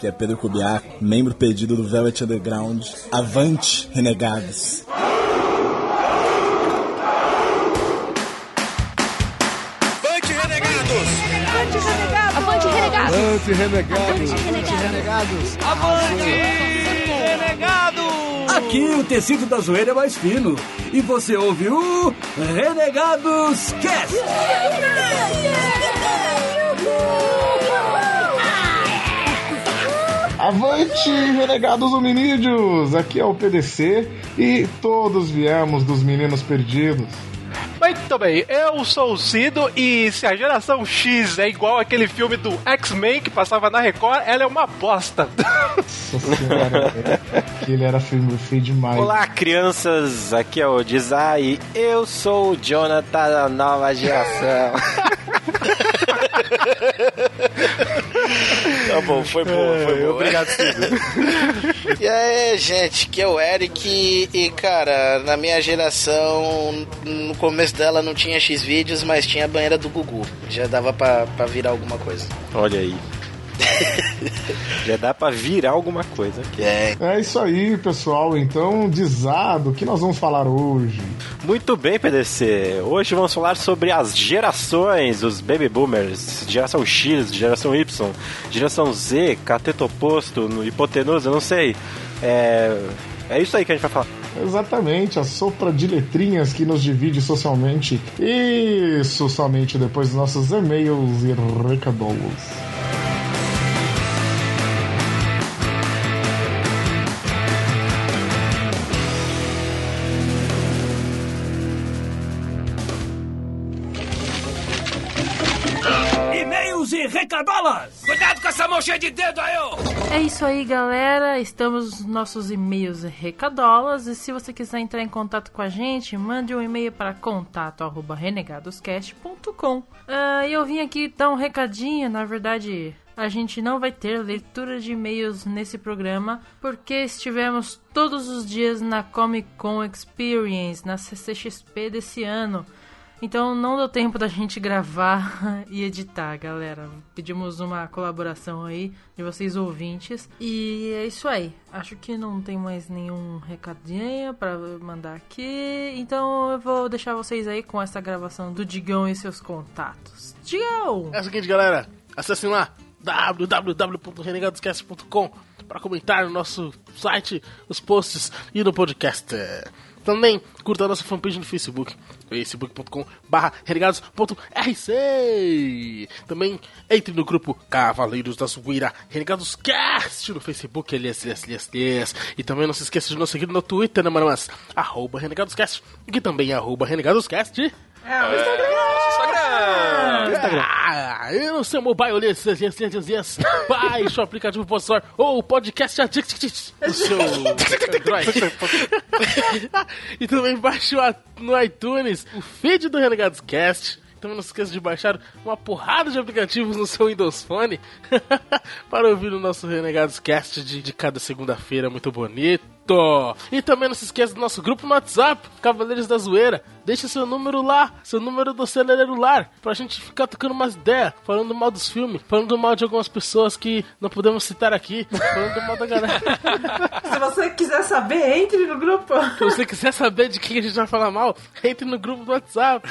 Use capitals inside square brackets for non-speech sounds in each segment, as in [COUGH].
que é Pedro Kubiak, membro pedido do Velvet Underground. Avante, renegados! Avante, renegados! Avante, renegados! Avante, renegados! Avante, renegados! Avante, renegados! Aqui o tecido da zoeira é mais fino. E você ouve o Renegados Cast! Avante, renegados hominídeos! Aqui é o PDC e todos viemos dos meninos perdidos. Muito bem, eu sou o Cido e se a geração X é igual aquele filme do X-Men que passava na Record, ela é uma bosta. Nossa senhora, aquele era feio, feio demais. Olá, crianças, aqui é o Dizai e eu sou o Jonathan da nova geração. [LAUGHS] tá bom, foi bom, foi bom. Obrigado. [LAUGHS] E aí, gente, que é o Eric e, cara, na minha geração, no começo dela não tinha X-Vídeos, mas tinha a banheira do Gugu. Já dava pra, pra virar alguma coisa. Olha aí. [LAUGHS] Já dá pra virar alguma coisa aqui. É. É isso aí, pessoal. Então, dizado, o que nós vamos falar hoje? Muito bem, PDC. Hoje vamos falar sobre as gerações, os baby boomers, geração X, geração Y, geração Z, cateto oposto, no hipotenusa, não sei. É, é isso aí que a gente vai falar. Exatamente, a sopra de letrinhas que nos divide socialmente. Isso somente depois dos nossos e-mails e recadolos. Mão cheia de dedo aí! É isso aí, galera. Estamos nos nossos e-mails recadolas. E se você quiser entrar em contato com a gente, mande um e-mail para contato@renegadoscast.com. Ah, eu vim aqui dar um recadinho. Na verdade, a gente não vai ter leitura de e-mails nesse programa porque estivemos todos os dias na Comic Con Experience, na CCXP desse ano. Então não deu tempo da gente gravar [LAUGHS] e editar, galera. Pedimos uma colaboração aí de vocês ouvintes. E é isso aí. Acho que não tem mais nenhum recadinho para mandar aqui. Então eu vou deixar vocês aí com essa gravação do Digão e seus contatos. Digão! É o seguinte, galera. Acessem lá www.renegadoscast.com para comentar no nosso site, os posts e no podcast. Também curta a nossa fanpage no Facebook, facebook.com barra renegados.rc Também entre no grupo Cavaleiros da Zoeira Renegados Cast no Facebook, aliás, aliás, aliás, aliás. E também não se esqueça de nos seguir no Twitter, né, mas arroba renegadoscast, que também é arroba renegadoscast. É o Instagram! Ah, eu não sei mobile, yes, yes, yes. Baixe o aplicativo Postore ou o podcast Addict no seu [LAUGHS] [LAUGHS] e também baixe no iTunes o feed do Renegados Cast. Também não se esqueça de baixar uma porrada de aplicativos no seu Windows Phone [LAUGHS] para ouvir o nosso Renegados Cast de, de cada segunda-feira muito bonito. E também não se esqueça do nosso grupo no WhatsApp, Cavaleiros da Zoeira. Deixe seu número lá, seu número do celular, pra gente ficar tocando umas ideias, falando mal dos filmes, falando mal de algumas pessoas que não podemos citar aqui, falando mal da galera. [LAUGHS] Se você quiser saber, entre no grupo. Se você quiser saber de quem a gente vai falar mal, entre no grupo do WhatsApp.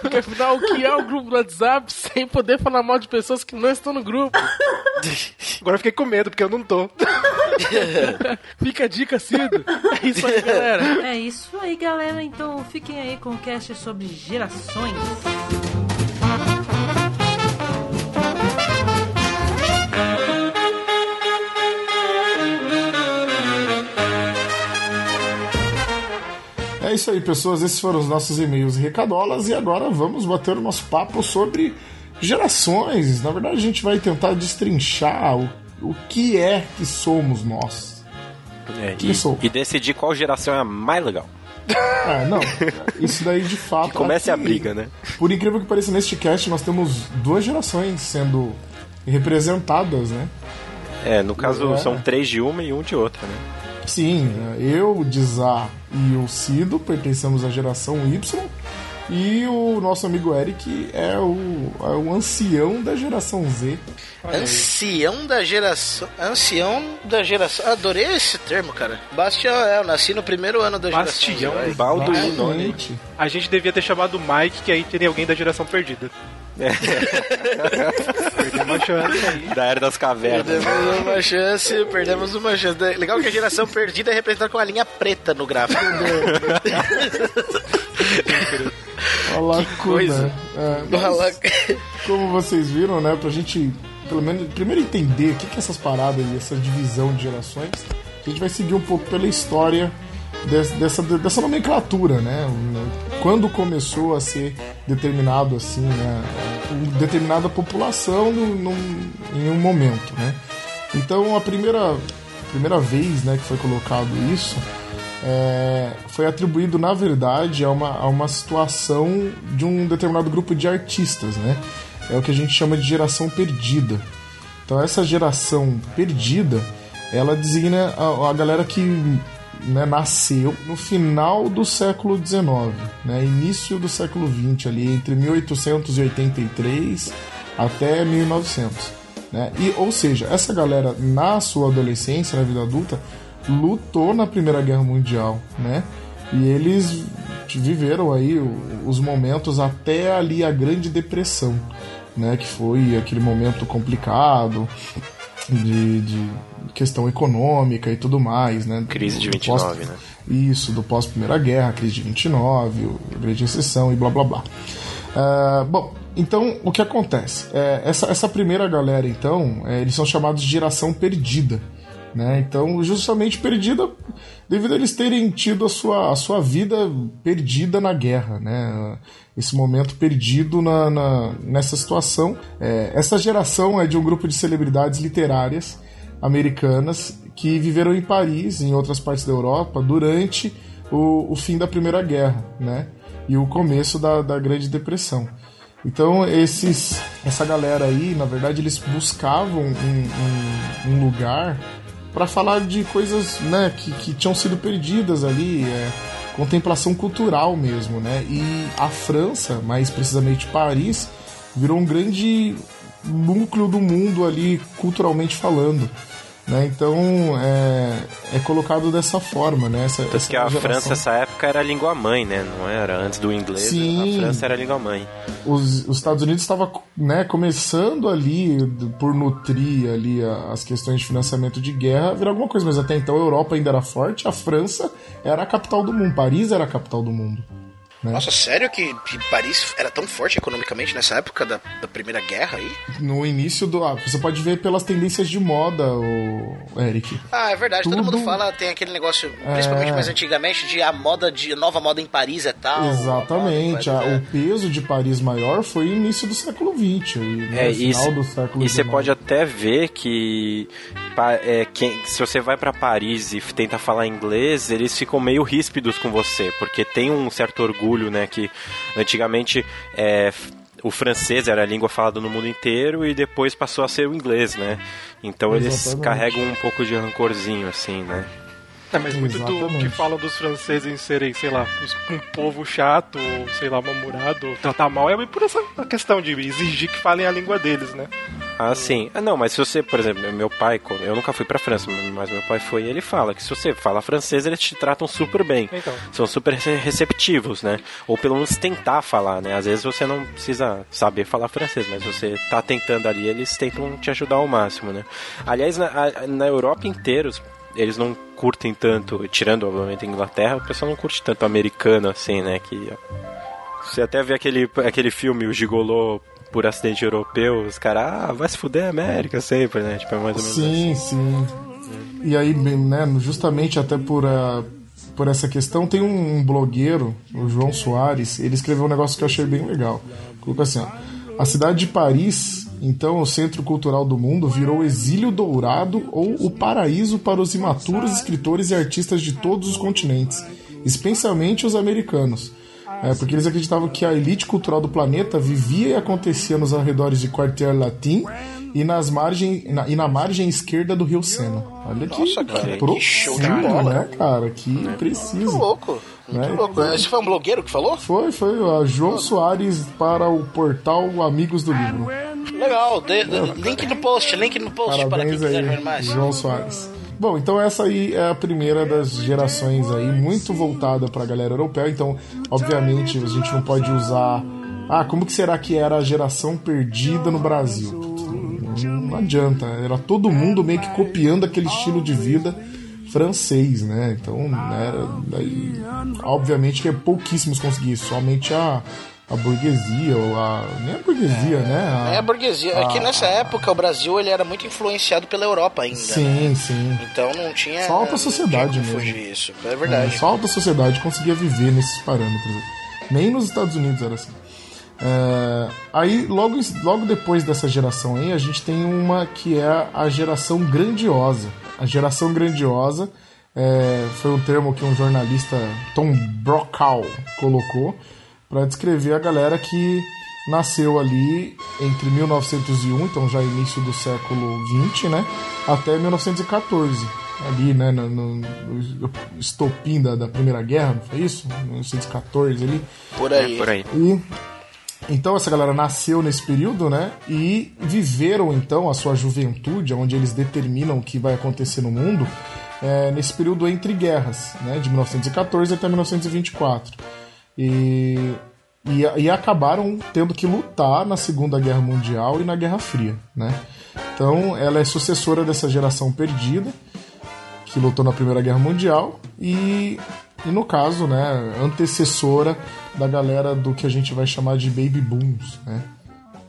Porque afinal, o que é o grupo do WhatsApp sem poder falar mal de pessoas que não estão no grupo? Agora eu fiquei com medo, porque eu não tô. [LAUGHS] Fica a dica, Cido. É isso aí, galera. [LAUGHS] É isso aí, galera. Então fiquem aí com o cast sobre gerações. É isso aí, pessoas. Esses foram os nossos e-mails e recadolas. E agora vamos bater o nosso papo sobre gerações. Na verdade, a gente vai tentar destrinchar o, o que é que somos nós. É, e, sou? e decidir qual geração é a mais legal. Ah, não. [LAUGHS] Isso daí de fato. Que comece a aqui, briga, né? Por incrível que pareça, neste cast nós temos duas gerações sendo representadas, né? É, no caso É. são três de uma e um de outra, né? Sim, eu, Dizá e o Cido pertencemos à geração Y E o nosso amigo Eric é o, é o ancião da geração Z. Ancião da geração. Ancião da geração. Adorei esse termo, cara. Bastião, é, eu nasci no primeiro ano da Bastião, geração. Olha aí. Exatamente. A gente devia ter chamado Mike, que aí teria alguém da geração perdida. [LAUGHS] Perdeu uma chance aí. Da Era das Cavernas. Perdemos uma chance, perdemos uma chance. Legal que a geração perdida é representada com uma linha preta no gráfico. [LAUGHS] Lacuna. coisa. É, mas, como vocês viram, né, pra gente pelo menos primeiro entender o que, que é essas paradas e essa divisão de gerações, a gente vai seguir um pouco pela história des- dessa, dessa nomenclatura, né? Quando começou a ser determinado assim, né? um- Determinada população num- num- em um momento, né? Então a primeira, primeira vez né, que foi colocado isso é, foi atribuído, na verdade, a uma, a uma situação de um determinado grupo de artistas, né? É o que a gente chama de geração perdida. Então, essa geração perdida, ela designa a, a galera que né, nasceu no final do século XIX, né, início do século XX, ali entre 1883 até 1900. Né? E, ou seja, essa galera na sua adolescência, na vida adulta, lutou na Primeira Guerra Mundial, né? E eles viveram aí os momentos até ali a Grande Depressão, né? Que foi aquele momento complicado de, de questão econômica e tudo mais, né? Crise de Do pós- 29, né? Isso, do pós Primeira Guerra, crise de 29, o- a Grande Recessão e blá blá blá. Ah, bom, então o que acontece? É, essa, essa primeira galera, então, é, eles são chamados de geração perdida. Né? Então, justamente perdida devido a eles terem tido a sua, a sua vida perdida na guerra, né? Esse momento perdido na, na- nessa situação. É, essa geração é de um grupo de celebridades literárias americanas que viveram em Paris, em outras partes da Europa, durante o, o fim da Primeira Guerra, né? E o começo da, da Grande Depressão. Então, esses, essa galera aí, na verdade, eles buscavam um, um- um lugar para falar de coisas né, que, que tinham sido perdidas ali, é, contemplação cultural mesmo, né? E a França, mais precisamente Paris, virou um grande núcleo do mundo ali, culturalmente falando. Né? Então é, é colocado dessa forma, né? Essa, Tanto essa que a geração. França, nessa época, era a língua mãe, né? Não era? Antes do inglês, Sim. a França era a língua mãe. os, os Estados Unidos estava né, começando ali por nutrir ali as questões de financiamento de guerra virar alguma coisa, mas até então a Europa ainda era forte, a França era a capital do mundo, Paris era a capital do mundo. Né? Nossa, sério que, Paris era tão forte economicamente nessa época da, da Primeira Guerra aí? No início do. Ah, você pode ver pelas tendências de moda, o Eric. Ah, é verdade. Todo Tudo- mundo fala, tem aquele negócio, principalmente É. mais antigamente, de a moda de a nova moda em Paris é tal. Exatamente. a a- moda em o Paris peso de Paris maior foi no início do século XX. E, né, É, e, final do século e você pode até ver que pa- é, quem- se você vai pra Paris e tenta falar inglês, eles ficam meio ríspidos com você, porque tem um certo orgulho, né, que antigamente é, o francês era a língua falada no mundo inteiro e depois passou a ser o inglês, né? Então eles Exatamente. carregam um pouco de rancorzinho, assim, né? É, mas muito do Exatamente. que falam dos franceses em serem, sei lá, um povo chato, ou sei lá, mal-humorado, ou tratar mal, é por essa questão de exigir que falem a língua deles, né? Ah, sim. Ah, não, mas se você, por exemplo, meu pai, eu nunca fui pra França, mas meu pai foi e ele fala que se você fala francês, eles te tratam super bem. Então. São super rece- receptivos, né? Ou pelo menos tentar falar, né? Às vezes você não precisa saber falar francês, mas você tá tentando ali, eles tentam te ajudar ao máximo, né? Aliás, na, na Europa inteira, eles não curtem tanto, tirando obviamente a Inglaterra, o pessoal não curte tanto americano assim, né? Que você até vê aquele, aquele filme, o Gigolô por acidente europeu, os caras, ah, vai se fuder a América sempre, né? Tipo, é mais ou menos Sim, sim. E aí, bem, né, justamente até por, ah, por essa questão, tem um, blogueiro, o João Soares, ele escreveu um negócio que eu achei bem legal. Colocou assim, ó, a cidade de Paris, então o centro cultural do mundo, virou o exílio dourado ou o paraíso para os imaturos escritores e artistas de todos os continentes, especialmente os americanos. É, porque eles acreditavam que a elite cultural do planeta vivia e acontecia nos arredores de Quartier Latin e, nas margem, na, e na margem esquerda do Rio Sena. Olha que, Nossa, cara, que que profundo, show de bola. né, cara? Que preciso. Muito louco. Muito Né? louco. Esse foi um blogueiro que falou? Foi, foi a João Soares para o portal Amigos do Livro. Legal. de- de- link no post, link no post para quem Parabéns quiser ver aí, mais. João Soares. Bom, então essa aí é a primeira das gerações aí, muito voltada para a galera europeia. Então, obviamente, a gente não pode usar. Ah, como que será que era a geração perdida no Brasil? Não adianta. Era todo mundo meio que copiando aquele estilo de vida francês, né? Então, né, daí, obviamente que pouquíssimos conseguiam. Somente a, a burguesia, ou a. Nem a burguesia, né? É a burguesia. É que a- nessa época o Brasil ele era muito influenciado pela Europa ainda. Sim, né? sim. Então não tinha. Só a alta sociedade mesmo. fugir isso. É verdade. É, só a alta sociedade conseguia viver nesses parâmetros. Nem nos Estados Unidos era assim. É, aí, logo, logo depois dessa geração aí, a gente tem uma que é a geração grandiosa. A geração grandiosa é, foi um termo que um jornalista, Tom Brokaw, colocou para descrever a galera que nasceu ali entre 1901, então já início do século 20, né, até 1914 ali, né, no, no- estopim da, da Primeira Guerra, não foi isso? 1914 ali. Por aí. É, por aí. E então essa galera nasceu nesse período, né? E viveram então a sua juventude, onde eles determinam o que vai acontecer no mundo, é, nesse período entre guerras, né? De 1914 até 1924. E, e, e acabaram tendo que lutar na Segunda Guerra Mundial e na Guerra Fria, né? Então ela é sucessora dessa geração perdida que lutou na Primeira Guerra Mundial e, e no caso, né, antecessora da galera do que a gente vai chamar de baby booms, né?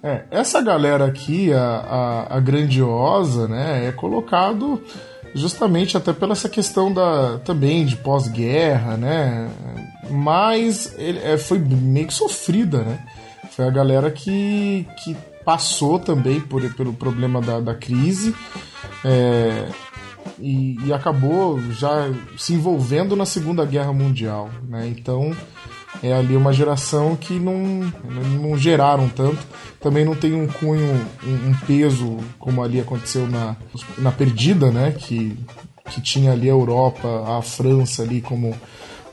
É, essa galera aqui, a, a, a grandiosa, né, é colocado justamente até pela essa questão da também de pós-guerra, né? Mas ele, é, foi meio que sofrida, né? Foi a galera que, que passou também por, pelo problema da, da crise. É, e, e acabou já se envolvendo na Segunda Guerra Mundial, né? Então é ali uma geração que não, não geraram tanto, também não tem um cunho, um, um peso como ali aconteceu na, na Perdida, né? Que, que tinha ali a Europa, a França ali como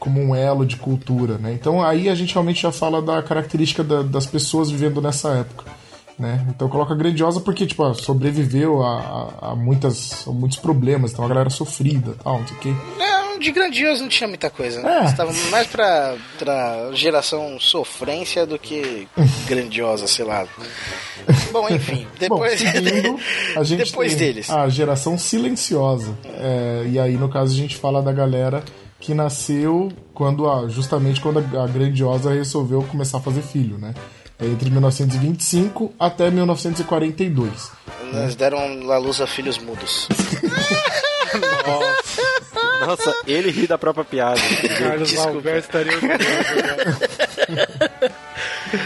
como um elo de cultura, né? Então aí a gente realmente já fala da característica da- das pessoas vivendo nessa época. Né? Então coloca grandiosa porque tipo, sobreviveu a, a- a muitas, a muitos problemas, então a galera sofrida tal, não sei o quê. Não, de grandioso não tinha muita coisa, né? É. Estava mais pra, pra geração sofrência do que [LAUGHS] grandiosa, sei lá. [LAUGHS] Bom, enfim, depois, Bom, seguindo, a gente [LAUGHS] depois deles. a geração silenciosa. É, e aí, no caso, a gente fala da galera que nasceu quando a, justamente quando a, a grandiosa resolveu começar a fazer filho, né? É Entre 1925 até 1942. Nós deram a luz a filhos mudos. [LAUGHS] Nossa, ele ri da própria piada. Carlos. Alberto estaria. [LAUGHS]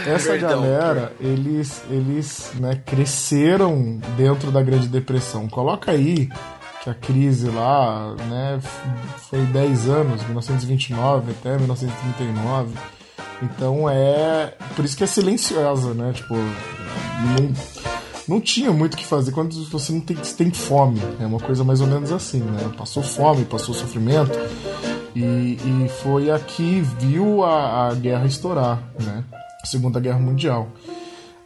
Essa Perdão, galera, eles, eles né, cresceram dentro da Grande Depressão. Coloca aí que a crise lá né, foi 10 anos, 1929 até 1939. Então é. Por isso que é silenciosa, né? Tipo, não, não tinha muito o que fazer quando você não tem, tem fome. É uma coisa mais ou menos assim, né? Passou fome, passou sofrimento. E, e foi a que viu a, a guerra estourar, né? A Segunda Guerra Mundial.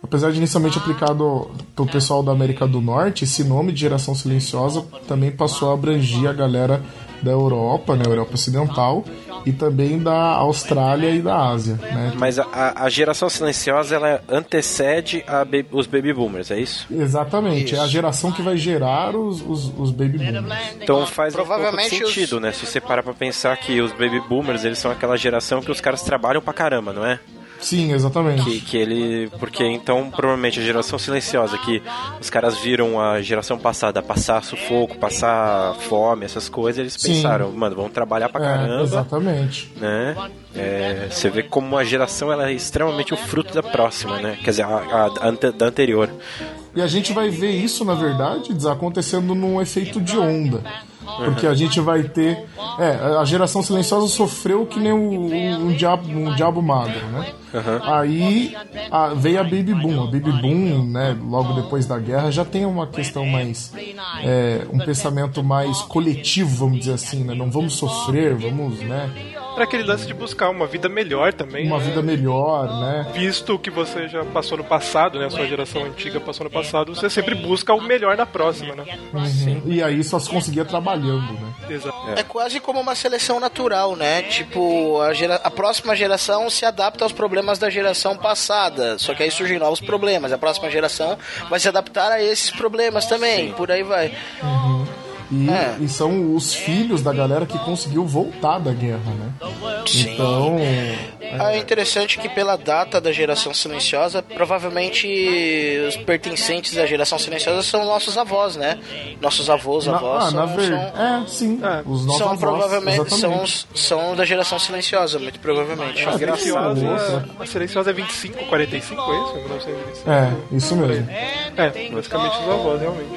Apesar de inicialmente aplicado pelo pessoal da América do Norte, esse nome de geração silenciosa também passou a abranger a galera da Europa, né, Europa Ocidental, e também da Austrália e da Ásia, né? Mas a- a, geração silenciosa ela antecede a ba- os baby boomers, é isso? Exatamente, é a Isso. geração que vai gerar os, os, os baby boomers. Então faz um pouco de Provavelmente os- sentido, né? Se você parar pra pensar que os baby boomers, eles são aquela geração que os caras trabalham pra caramba, não é? Sim, exatamente. Que, que ele. Porque então, provavelmente, a geração silenciosa, que os caras viram a geração passada passar sufoco, passar fome, essas coisas, eles Sim. pensaram, mano, vamos trabalhar pra É, caramba, exatamente. né? É, você vê como a geração ela é extremamente o fruto da próxima, né? Quer dizer, a, a- a ante- da anterior. E a gente vai ver isso, na verdade, acontecendo num efeito de onda. Porque a gente vai ter. É, a geração silenciosa sofreu que nem um, um diabo, um diabo magro, né? Aí a- veio a Baby Boom. A Baby Boom, né, logo depois da guerra, já tem uma questão mais. é, um pensamento mais coletivo, vamos dizer assim, né? Não vamos sofrer, vamos, né? Era aquele lance de buscar uma vida melhor também. Uma né? vida melhor, né? Visto que você já passou no passado, né? A sua geração antiga passou no passado, você sempre busca o melhor na próxima, né? Uhum. E aí só se conseguia trabalhando, né? Exato. É quase como uma seleção natural, né? Tipo, a, gera- a próxima geração se adapta aos problemas da geração passada. Só que aí surgem novos problemas. A próxima geração vai se adaptar a esses problemas também. Por aí vai. E, É. e são os filhos da galera que conseguiu voltar da guerra, né? Sim. Então. É interessante que pela data da geração silenciosa, provavelmente os pertencentes da geração silenciosa são nossos avós, né? Nossos avós, Na, avós ah, são, na verdade. são, É, sim. Os nossos são avós, provavelmente são, exatamente. são da geração silenciosa, muito provavelmente. A silenciosa, Nossa. a silenciosa é 25, 45, é isso? 1925? É, isso mesmo. É, basicamente os avós, realmente.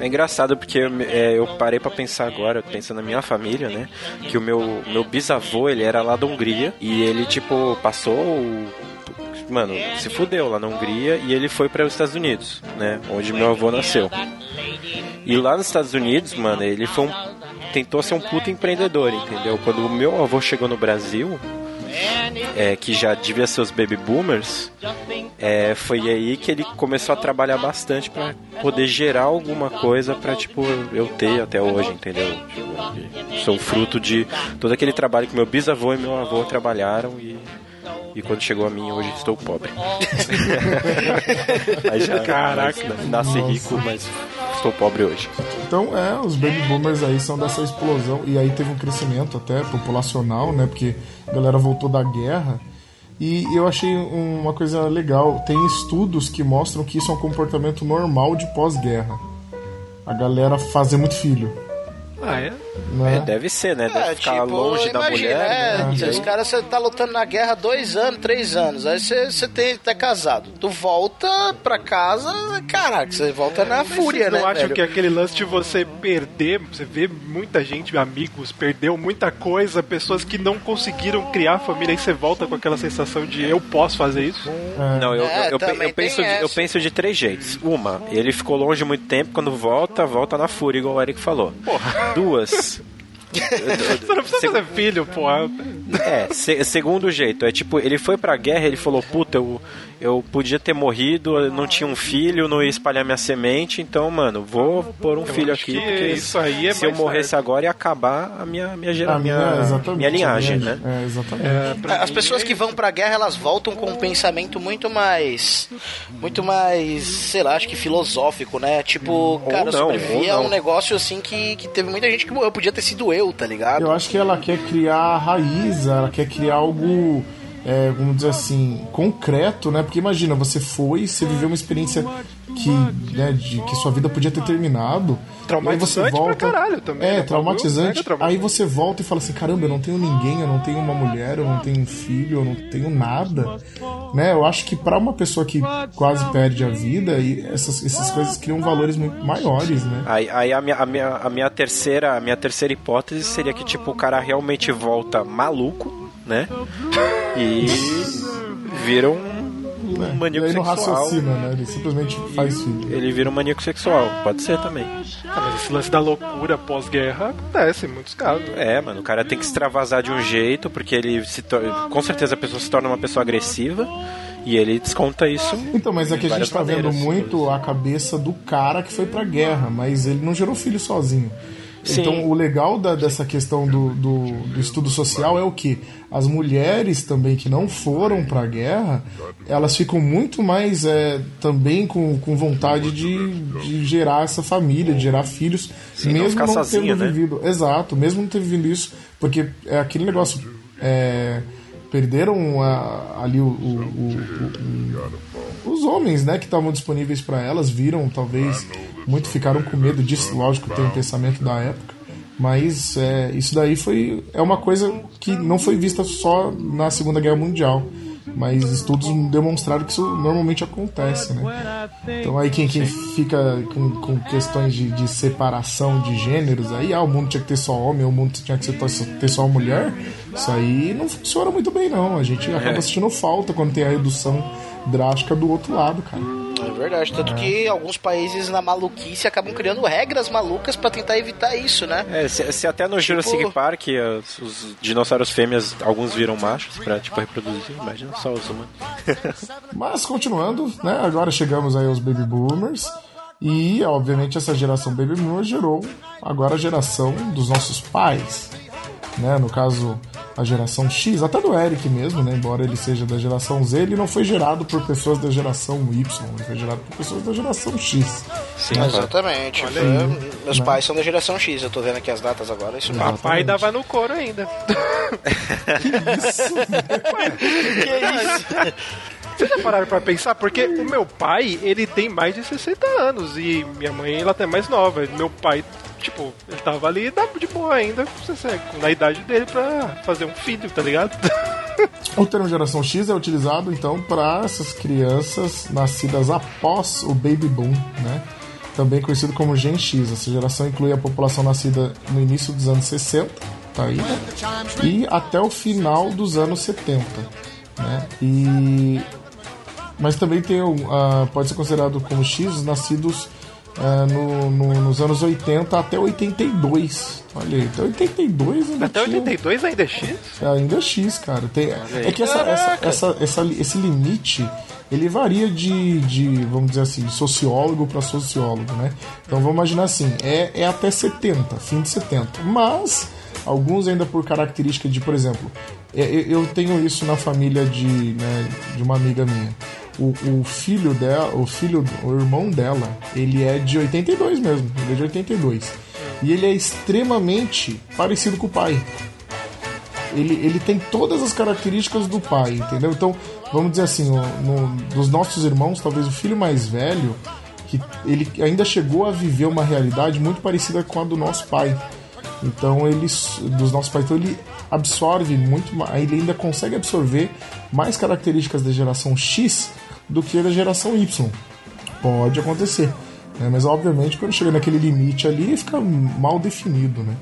É engraçado porque eu, é, eu parei pra pensar agora, pensando na minha família, né? Que o meu, meu bisavô, ele era lá da Hungria e ele, tipo, passou. o- Mano, se fudeu lá na Hungria e ele foi para os Estados Unidos, né? Onde meu avô nasceu. E lá nos Estados Unidos, mano, ele foi um. Tentou ser um puta empreendedor, entendeu? Quando o meu avô chegou no Brasil, é, que já devia ser os baby boomers, é, foi aí que ele começou a trabalhar bastante pra poder gerar alguma coisa pra, tipo, eu ter até hoje, entendeu? Tipo, sou fruto de todo aquele trabalho que meu bisavô e meu avô trabalharam e, e quando chegou a mim, hoje estou pobre. [LAUGHS] aí já, Caraca. mas nasci rico, mas estou pobre hoje. Então, é, os baby boomers aí são dessa explosão. E aí teve um crescimento até populacional, né? Porque a galera voltou da guerra. E eu achei uma coisa legal. Tem estudos que mostram que isso é um comportamento normal de pós-guerra. A galera fazer muito filho. Ah, é? Né? É, deve ser, né? Deve É, ficar tipo, longe da imagina, mulher. é, né? E os caras, você tá lutando na guerra há dois anos, três anos, aí você, você tem, tá casado. Tu volta pra casa, caraca, você volta na fúria, né, não acham velho? que aquele lance de você perder, você vê muita gente, amigos, perdeu muita coisa, pessoas que não conseguiram criar família, aí você volta com aquela sensação de eu posso fazer isso? Não, eu, É, eu, eu, eu penso de, eu penso de três jeitos. Uma, ele ficou longe muito tempo, quando volta, volta na fúria, igual o Eric falou. Duas. [LAUGHS] Você não precisa fazer filho, porra. É, se- segundo jeito, é tipo, ele foi pra guerra, ele falou, puta, eu, eu podia ter morrido, eu não tinha um filho, não ia espalhar minha semente, então, mano, vou pôr um filho acho aqui, que porque isso aí é se eu morresse certo. agora ia acabar a minha, minha, gera, A minha, minha, exatamente, minha linhagem, né? minha- É, exatamente. As pessoas que vão pra guerra, elas voltam com um pensamento muito mais. Muito mais, sei lá, acho que filosófico, né? Tipo, cara, não, sobreviver ou a um negócio assim que, que teve muita gente que morreu. Podia ter sido eu, tá ligado? Eu acho que ela quer criar raiz, ela quer criar algo, é, vamos dizer assim, concreto, né? Porque imagina, você foi, você viveu uma experiência que, né, de que sua vida podia ter terminado. Traumatizante aí você volta, pra caralho também, É, né? traumatizante. Aí você volta e fala assim, caramba, eu não tenho ninguém, eu não tenho uma mulher, eu não tenho um filho, eu não tenho nada. Né? Eu acho que para uma pessoa que quase perde a vida, e essas, essas coisas criam valores muito maiores, né? Aí, aí a, minha, a, minha, a minha terceira a minha terceira hipótese seria que tipo o cara realmente volta maluco, né? E vira um, um e maníaco não sexual. raciocina, né? Ele simplesmente faz filho. Ele vira um maníaco sexual, pode ser também. Ah, mas esse lance da loucura pós-guerra acontece em muitos casos. É, mano, o cara tem que extravasar de um jeito, porque ele se com certeza a pessoa se torna uma pessoa agressiva e ele desconta isso. Então, mas é de que a gente tá vendo maneiras. muito a cabeça do cara que foi pra guerra, mas ele não gerou filho sozinho. Sim. Então, o legal da- dessa questão do, do, do estudo social é o que as mulheres também que não foram pra guerra, elas ficam muito mais é, também com, com vontade de, de gerar essa família, de gerar filhos, Sim, não mesmo ficar não, sozinha, tendo né? vivido. Exato, mesmo não ter vivido isso, porque é aquele negócio. é, perderam a- ali o- o- o- os homens, né, que estavam disponíveis para elas, viram, talvez, muito ficaram com medo disso, lógico, tem o pensamento da época, mas é, isso daí foi é uma coisa que não foi vista só na Segunda Guerra Mundial. Mas estudos demonstraram que isso normalmente acontece, né? Então aí quem, quem fica com, com questões de, de separação de gêneros, aí ah, o mundo tinha que ter só homem, o mundo tinha que ter só mulher, isso aí não funciona muito bem não. A gente acaba assistindo falta quando tem a redução drástica do outro lado, cara. É verdade, tanto que alguns países na maluquice acabam criando regras malucas pra tentar evitar isso, né? É, se, se até no Jurassic Park os, os dinossauros fêmeas, alguns viram machos pra, tipo, reproduzir, imagina só os humanos. [LAUGHS] Mas continuando, né, agora chegamos aí aos Baby Boomers. E, obviamente, essa geração Baby Boomer gerou agora a geração dos nossos pais. Né? No caso, a geração X, até do Eric mesmo, né? Embora ele seja da geração Z, ele não foi gerado por pessoas da geração Y, ele foi gerado por pessoas da geração X. Sim, exatamente. Olha. Meus né? pais são da geração X, eu tô vendo aqui as datas agora. Isso. Papai dava no couro ainda. que isso? [LAUGHS] que isso? Vocês já pararam pra pensar? Porque o meu pai, ele tem mais de 60 anos e minha mãe, ela até mais nova. Meu pai tipo, ele tava ali de boa ainda, na idade dele pra fazer um filho, tá ligado? [LAUGHS] O termo geração X é utilizado então para essas crianças nascidas após o baby boom, né? Também conhecido como Gen X. Essa geração inclui a população nascida no início dos anos 60, tá aí, né? E até o final dos anos 70, né? E mas também tem uh, pode ser considerado como X os nascidos é, no, no, nos anos 80 até 82. Olha aí, até 82 ainda Até tinha... 82 ainda é X? É, ainda é X, cara. Tem, é que essa, essa, essa, essa, esse limite ele varia de, de vamos dizer assim, de sociólogo para sociólogo, né? Então vamos imaginar assim, é, é até 70, fim de 70. Mas alguns ainda por característica de, por exemplo, é, eu tenho isso na família de, né, de uma amiga minha o, o filho dela, o filho, o irmão dela, ele é de 82 mesmo, ele é de 82. E ele é extremamente parecido com o pai. Ele, ele tem todas as características do pai, entendeu? Então, vamos dizer assim, no, dos nossos irmãos, talvez o filho mais velho, que ele ainda chegou a viver uma realidade muito parecida com a do nosso pai. Então, ele, dos nossos pais, então ele absorve muito, ele ainda consegue absorver mais características da geração X do que da geração Y. Pode acontecer. Né? Mas obviamente quando chega naquele limite ali fica mal definido, né?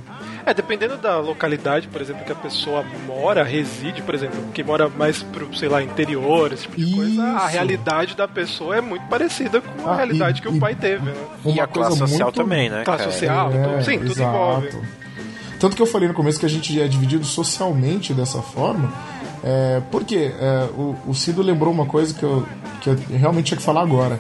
É, dependendo da localidade, por exemplo, que a pessoa mora, reside, por exemplo, que mora mais pro, sei lá, interior, esse tipo de Isso. coisa, a realidade da pessoa é muito parecida com a ah, realidade e, que o pai teve, né? E a classe social muito... também, né? Classe social, é, tudo, sim, exato. tudo envolve. Tanto que eu falei no começo que a gente é dividido socialmente dessa forma, é, porque é, o, o Cido lembrou uma coisa que eu, que eu realmente tinha que falar agora.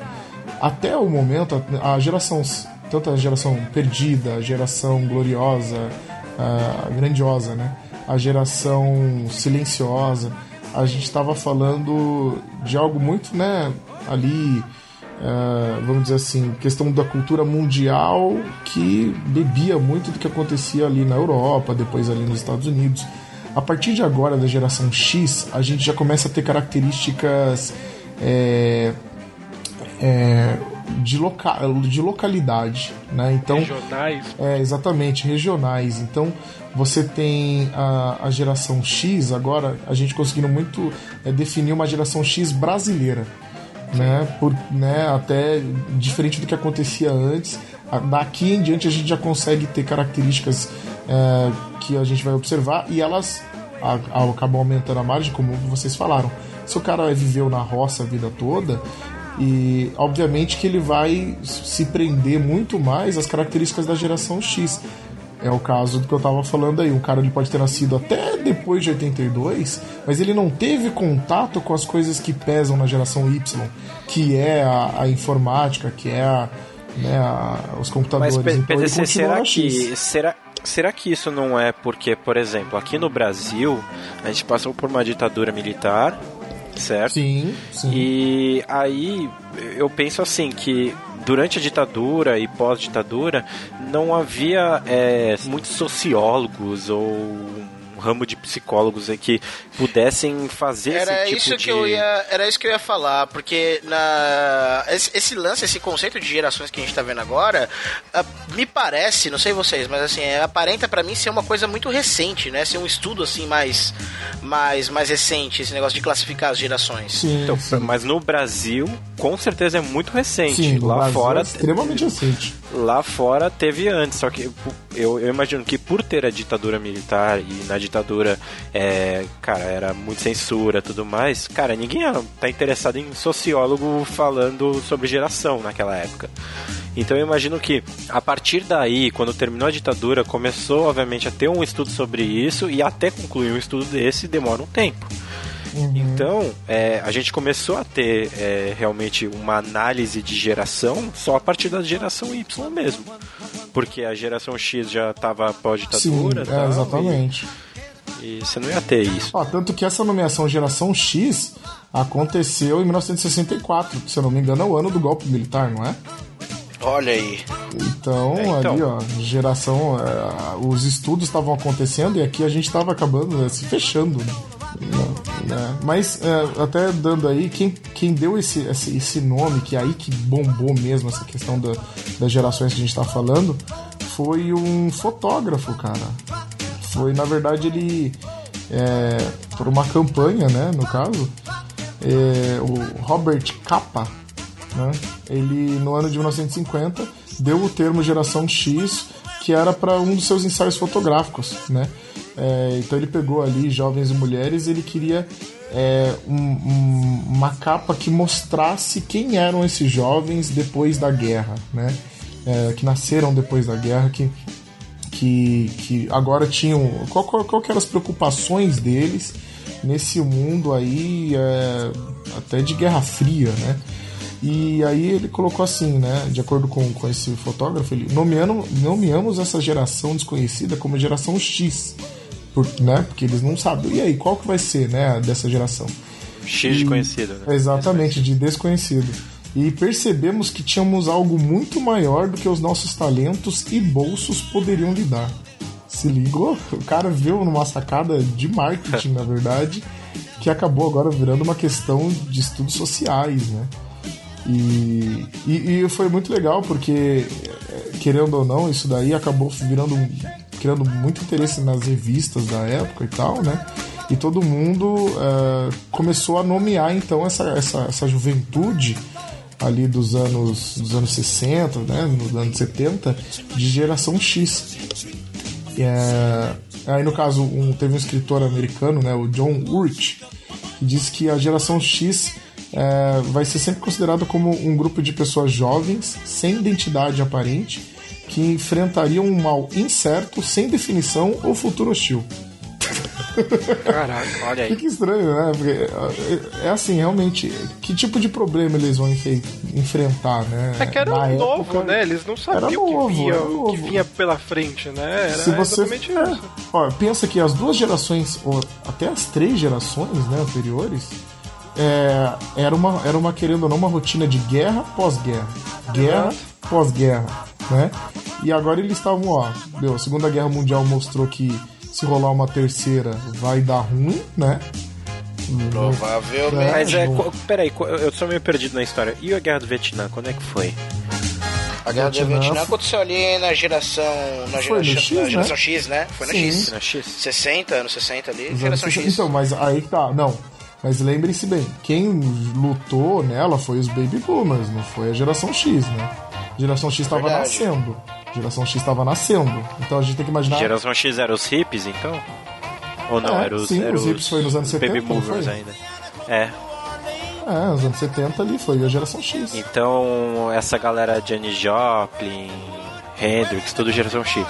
Até o momento, a, a geração, tanto a geração perdida, a geração gloriosa, a grandiosa, né? a geração silenciosa, a gente estava falando de algo muito, né, ali, uh, vamos dizer assim, questão da cultura mundial que bebia muito do que acontecia ali na Europa, depois ali nos Estados Unidos. A partir de agora, da geração X, a gente já começa a ter características é, é, de, loca de localidade, né? Então, regionais. É, exatamente, regionais. Então, você tem a, a geração X, agora a gente conseguindo muito é, definir uma geração X brasileira. Né, por, né, até diferente do que acontecia antes, daqui em diante a gente já consegue ter características é, que a gente vai observar e elas a, a, acabam aumentando a margem, como vocês falaram. Se o cara viveu na roça a vida toda, e obviamente que ele vai se prender muito mais às características da geração X. É o caso do que eu estava falando aí. Um cara ele pode ter nascido até depois de 82, mas ele não teve contato com as coisas que pesam na geração Y, que é a, a informática, que é a, né, a, os computadores. Mas, então, PDC, será que, será, será que isso não é porque, por exemplo, aqui no Brasil, a gente passou por uma ditadura militar, certo? Sim, sim. E aí eu penso assim que durante a ditadura e pós-ditadura não havia é, muitos sociólogos ou ramo de psicólogos aí que pudessem fazer Era esse tipo isso de... que eu ia, era isso que eu ia falar, porque na esse, esse lance, esse conceito de gerações que a gente tá vendo agora, ah, me parece, não sei vocês, mas assim, é, aparenta pra mim ser uma coisa muito recente, né? Ser um estudo assim mais mais mais recente, esse negócio de classificar as gerações. Sim, Então, sim. mas no Brasil, com certeza é muito recente. Sim, Lá Brasil fora é extremamente recente. Lá fora teve antes, só que eu, eu imagino que por ter a ditadura militar e na ditadura, é, cara, era muito censura tudo mais, cara, ninguém tá interessado em sociólogo falando sobre geração naquela época. Então eu imagino que a partir daí, quando terminou a ditadura, começou obviamente a ter um estudo sobre isso e até concluir um estudo desse demora um tempo. Então, é, a gente começou a ter é, realmente uma análise de geração só a partir da geração Y mesmo. Porque a geração X já estava Sim, pós-ditadura. é, tal, exatamente. E, e você não ia ter isso. Ó, tanto que essa nomeação Geração X aconteceu em 1964, que se eu não me engano é o ano do golpe militar, não é? Olha aí. Então, É, então. ali, ó, geração. é, os estudos estavam acontecendo e aqui a gente estava acabando né, se fechando. né? Né? Mas, é, até dando aí, quem, quem deu esse, esse, esse nome, que é aí que bombou mesmo essa questão da, das gerações que a gente tá falando, foi um fotógrafo, cara. Foi, na verdade, ele. É, por uma campanha, né, no caso, é, o Robert Capa, né, ele no ano de 1950 deu o termo geração X, que era para um dos seus ensaios fotográficos, né? É, então ele pegou ali jovens e mulheres, e ele queria é, um- um- uma capa que mostrasse quem eram esses jovens depois da guerra, né? É, que nasceram depois da guerra, que que, que agora tinham. Qual, qual, qual eram as preocupações deles nesse mundo aí, é, até de Guerra Fria, né? E aí ele colocou assim, né? De acordo com, com esse fotógrafo, ele nomeando, nomeamos essa geração desconhecida como geração X. Por, né? Porque eles não sabem. E aí, qual que vai ser, né, dessa geração? X de conhecido, né? Exatamente, de desconhecido. E percebemos que tínhamos algo muito maior do que os nossos talentos e bolsos poderiam lhe dar. Se ligou? O cara viu numa sacada de marketing, [LAUGHS] na verdade, que acabou agora virando uma questão de estudos sociais, né? E, e, e foi muito legal porque, eh, querendo ou não, isso daí acabou virando criando muito interesse nas revistas da época e tal, né? E todo mundo eh, começou a nomear então essa, essa, essa juventude ali dos anos dos anos 60, né, nos anos 70, de geração X. É, aí no caso um, teve um escritor americano, né, o John Urt, que disse que a geração X é, vai ser sempre considerada como um grupo de pessoas jovens, sem identidade aparente, que enfrentariam um mal incerto, sem definição ou futuro hostil. Caraca, olha aí. Fica estranho, né? Porque é, é assim, realmente, que tipo de problema eles vão enfrentar, né? É que era Na novo, época, né? Eles não sabiam era o que, novo, vinha, era o que novo. vinha pela frente, né? Era Se você exatamente é, isso. ó, pensa que as duas gerações, ou até as três gerações né, anteriores, é, era, uma, era uma, querendo ou não, uma rotina de guerra pós-guerra. Guerra pós-guerra, né? E agora eles estavam, ó, meu, a Segunda Guerra Mundial mostrou que se rolar uma terceira vai dar ruim, né? Provavelmente. Mas é, não. peraí, eu sou meio perdido na história. E a Guerra do Vietnã, quando é que foi? A guerra do Vietnã aconteceu ali na geração. Na Foi no geração, X, na né? geração X, né? Foi na Sim. X. Na X? 60, anos 60 ali, geração 60. X. Então, mas aí que tá. Não. Mas lembre-se bem, quem lutou nela foi os Baby Boomers, não foi a geração X, né? A geração X estava nascendo. A geração X estava nascendo. Então a gente tem que imaginar. Geração X era os hippies, então? Ou não, É, era os, sim, era os hippies foi nos anos os Baby 70, não Boomers foi? ainda. É, É, nos anos 70 ali foi a geração X. então essa galera Janis Joplin, Hendrix, tudo geração X.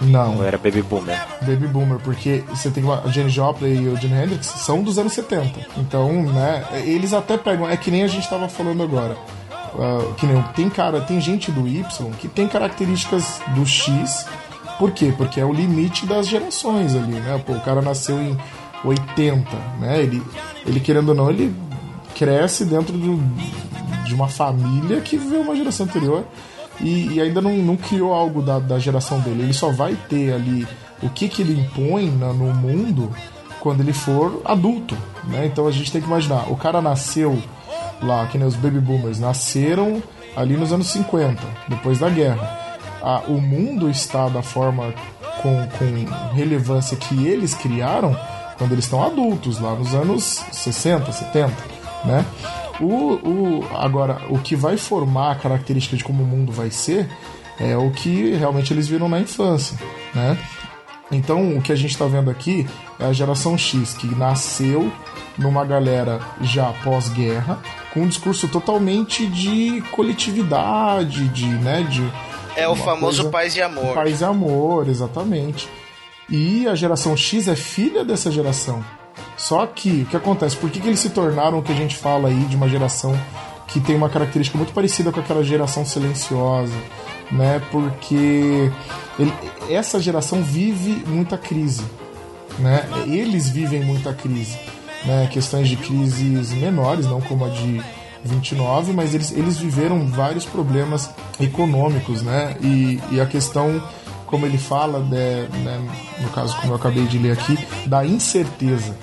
Não, Ou era Baby Boomer? Baby Boomer, porque você tem a Jenny Joplin e o Jimi Hendrix são dos anos 70. Então, né, eles até pegam, é que nem a gente tava falando agora. Ah, que nem tem cara, tem gente do Y que tem características do X. Por quê? Porque é o limite das gerações ali, né? Pô, o cara nasceu em 80, né? Ele, ele querendo ou não, ele cresce dentro do, de uma família que viveu uma geração anterior. E, e ainda não, não criou algo da, da geração dele. Ele só vai ter ali o que, que ele impõe na- no mundo quando ele for adulto, né? Então a gente tem que imaginar, o cara nasceu lá, que nem os baby boomers, nasceram ali nos anos 50, depois da guerra. O mundo está da forma com, com relevância que eles criaram quando eles estão adultos, lá nos anos 60, 70, né? O, o, agora, o que vai formar a característica de como o mundo vai ser é o que realmente eles viram na infância, né? Então, o que a gente está vendo aqui é a geração X, que nasceu numa galera já pós-guerra, com um discurso totalmente de coletividade, de, né, de É o famoso coisa- paz e amor. Paz e amor, exatamente. E a geração X é filha dessa geração. Só que, o que acontece? Por que, que eles se tornaram o que a gente fala aí de uma geração que tem uma característica muito parecida com aquela geração silenciosa? Né? Porque ele- essa geração vive muita crise. Né? Eles vivem muita crise. Né? Questões de crises menores, não como a de 29, mas eles, eles viveram vários problemas econômicos, né? E, e a questão, como ele fala, né, né, no caso, como eu acabei de ler aqui, da incerteza.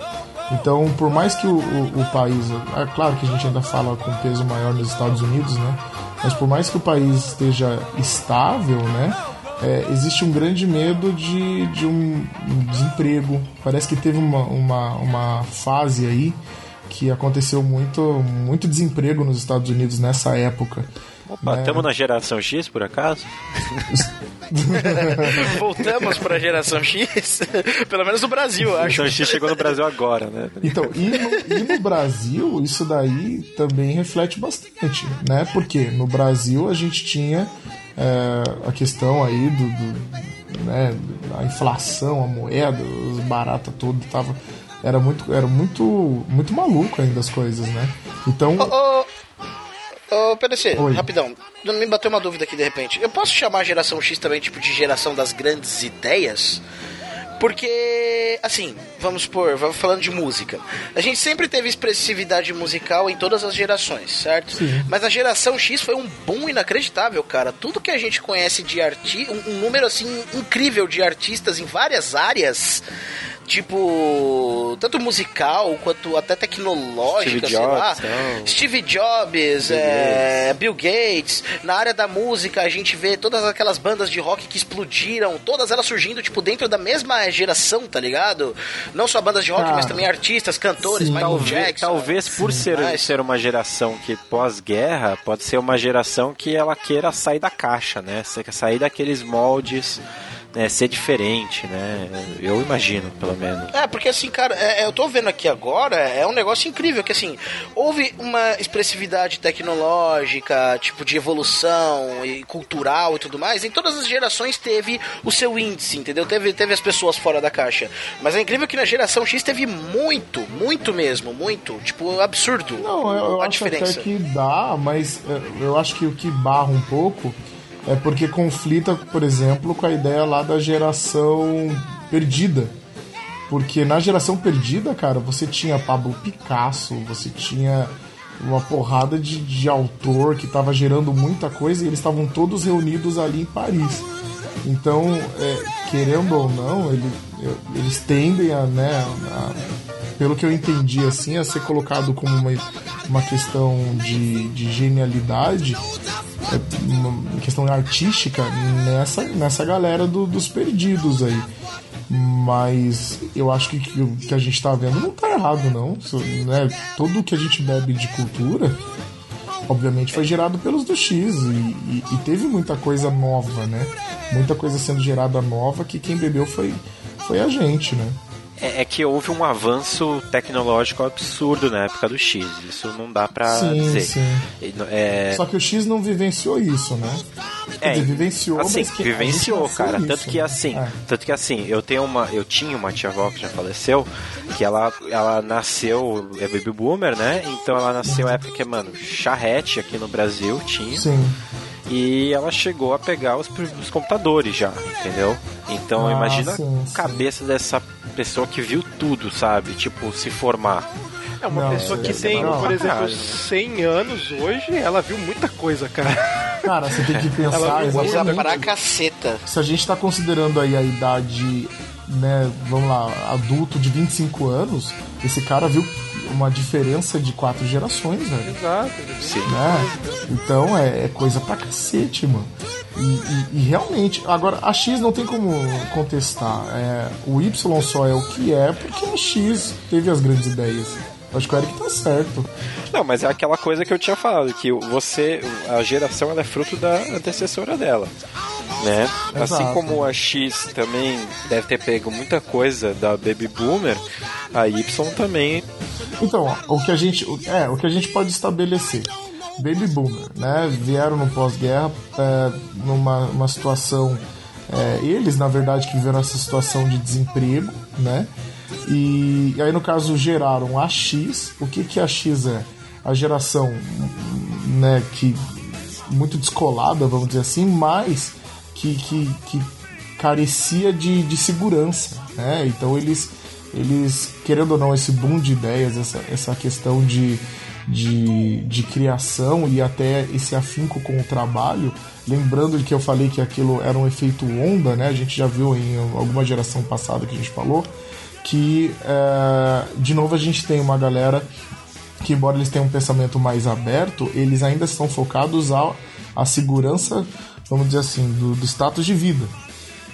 Então, por mais que o, o, o país, é claro que a gente ainda fala com peso maior nos Estados Unidos, né? Mas por mais que o país esteja estável, né? é, existe um grande medo de, de um, desemprego. Parece que teve uma, uma, uma fase aí que aconteceu muito, muito desemprego nos Estados Unidos nessa época. Opa, estamos na geração X, por acaso? [LAUGHS] Voltamos pra geração X, [LAUGHS] pelo menos no Brasil, eu A acho. geração X chegou no Brasil agora, né? Então, e no, e no Brasil, isso daí também reflete bastante, né? Porque no Brasil a gente tinha é, a questão aí do, do- né, a inflação, a moeda, os barata todo tava era muito era muito muito maluco ainda as coisas, né? Então, Ô, ô, ô, PDC, Oi. rapidão. Me bateu uma dúvida aqui de repente. Eu posso chamar a geração X também, tipo, de geração das grandes ideias? Porque, assim, vamos supor, vamos falando de música. A gente sempre teve expressividade musical em todas as gerações, certo? Mas a geração X foi um boom inacreditável, cara. Tudo que a gente conhece de arti um, um número assim incrível de artistas em várias áreas, tipo, tanto musical quanto até tecnológica, Steve sei lá. Jobs, não. Steve Jobs, é, Bill Gates. Na área da música, a gente vê todas aquelas bandas de rock que explodiram, todas elas surgindo, tipo, dentro da mesma geração, tá ligado? Não só bandas de rock, Cara, mas também artistas, cantores, sim. Michael Talvez, Jackson. talvez por ser, Mas- ser uma geração que pós-guerra, pode ser uma geração que ela queira sair da caixa, né? Sa- Sair daqueles moldes, né? ser diferente, né? Eu imagino, pelo menos. É, porque assim, cara, é- é, eu tô vendo aqui agora, é um negócio incrível, que assim, houve uma expressividade tecnológica, tipo de evolução e cultural e tudo mais, em todas as gerações teve o seu índice, entendeu? Teve, teve as pessoas fora da caixa. Mas é incrível que na geração X teve muito, muito mesmo, muito, tipo, absurdo Não, eu, eu a acho diferença. até que dá, mas é, eu acho que o que barra um pouco é porque conflita, por exemplo, com a ideia lá da geração perdida. Porque na geração perdida, cara, você tinha Pablo Picasso, você tinha uma porrada de, de autor que estava gerando muita coisa e eles estavam todos reunidos ali em Paris. Então, é, querendo ou não, ele- eles tendem a, né, a- pelo que eu entendi, assim, a ser colocado como uma, uma questão de, de genialidade, é, uma questão artística nessa, nessa galera do- dos perdidos aí. Mas eu acho que o que a gente tá vendo não tá errado, não. Isso, né? Tudo que a gente bebe de cultura, obviamente, foi gerado pelos do X. E, e- e teve muita coisa nova, né? Muita coisa sendo gerada nova que quem bebeu foi, foi a gente, né? É, é que houve um avanço tecnológico absurdo na época do X. Isso não dá pra Sim, dizer. sim. É, Só que o X não vivenciou isso, né? É, dizer, vivenciou, assim, vivenciou, cara. nisso, tanto que né? assim, É. tanto que assim, eu tenho uma, eu tinha uma tia avó que já faleceu, que ela, ela nasceu é baby boomer, né? Então ela nasceu na época que, mano, charrete aqui no Brasil tinha. Sim. E ela chegou a pegar os, os computadores já, entendeu? Então Ah, imagina sim, a sim. cabeça dessa pessoa que viu tudo, sabe? Tipo, se formar. É uma Não, pessoa que é tem, legal por exemplo, caralho. 100 anos hoje, ela viu muita coisa, cara. [LAUGHS] Cara, você tem que pensar Coisa exatamente. pra caceta. Se a gente tá considerando aí a idade, né, vamos lá, adulto de 25 anos, esse cara viu uma diferença de quatro gerações, velho. Exato. Sim. né? Então é, é coisa pra cacete, mano. E, e- e realmente, agora a X não tem como contestar. É, o Y só é o que é porque a X teve as grandes ideias. Acho que o Eric tá certo. Não, mas é aquela coisa que eu tinha falado, que você, a geração ela é fruto da antecessora dela. Né? Assim como a X também deve ter pego muita coisa da Baby Boomer, a Y também. Então, o que a gente, é, o que a gente pode estabelecer. Baby Boomer, né? Vieram no pós-guerra é, numa uma situação. é, eles, na verdade, que viveram essa situação de desemprego, né? E, e aí, no caso, geraram a X. O que, que a X é? A geração, né, que muito descolada, vamos dizer assim, mas que, que, que carecia de, de segurança, né? Então eles, eles, querendo ou não, esse boom de ideias, essa, essa questão de, de, de criação e até esse afinco com o trabalho, lembrando que eu falei que aquilo era um efeito onda, né? A gente já viu em alguma geração passada que a gente falou, que é, de novo a gente tem uma galera que embora eles tenham um pensamento mais aberto, eles ainda estão focados à, à segurança, vamos dizer assim, do, do status de vida.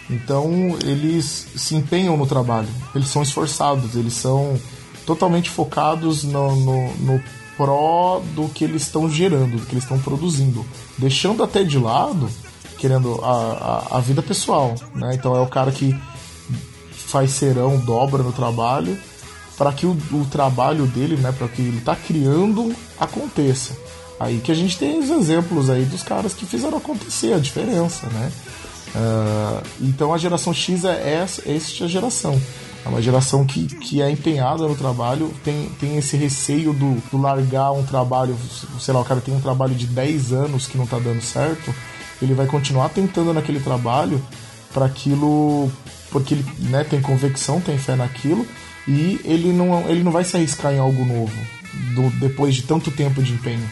Então eles se empenham no trabalho, eles são esforçados, eles são totalmente focados no, no, no pró do que eles estão gerando, do que eles estão produzindo, deixando até de lado, querendo a, a, a vida pessoal, né? Então é o cara que faz serão, dobra no trabalho, para que o, o trabalho dele, né, para que ele tá criando aconteça. Aí que a gente tem os exemplos aí dos caras que fizeram acontecer a diferença, né? Ah, então a geração X é essa, é essa geração. É uma geração que, que é empenhada no trabalho, tem, tem esse receio do, do largar um trabalho, sei lá, o cara tem um trabalho de 10 anos que não tá dando certo, ele vai continuar tentando naquele trabalho para aquilo, porque ele né, tem convicção, tem fé naquilo, e ele não, ele não vai se arriscar em algo novo do- depois de tanto tempo de empenho.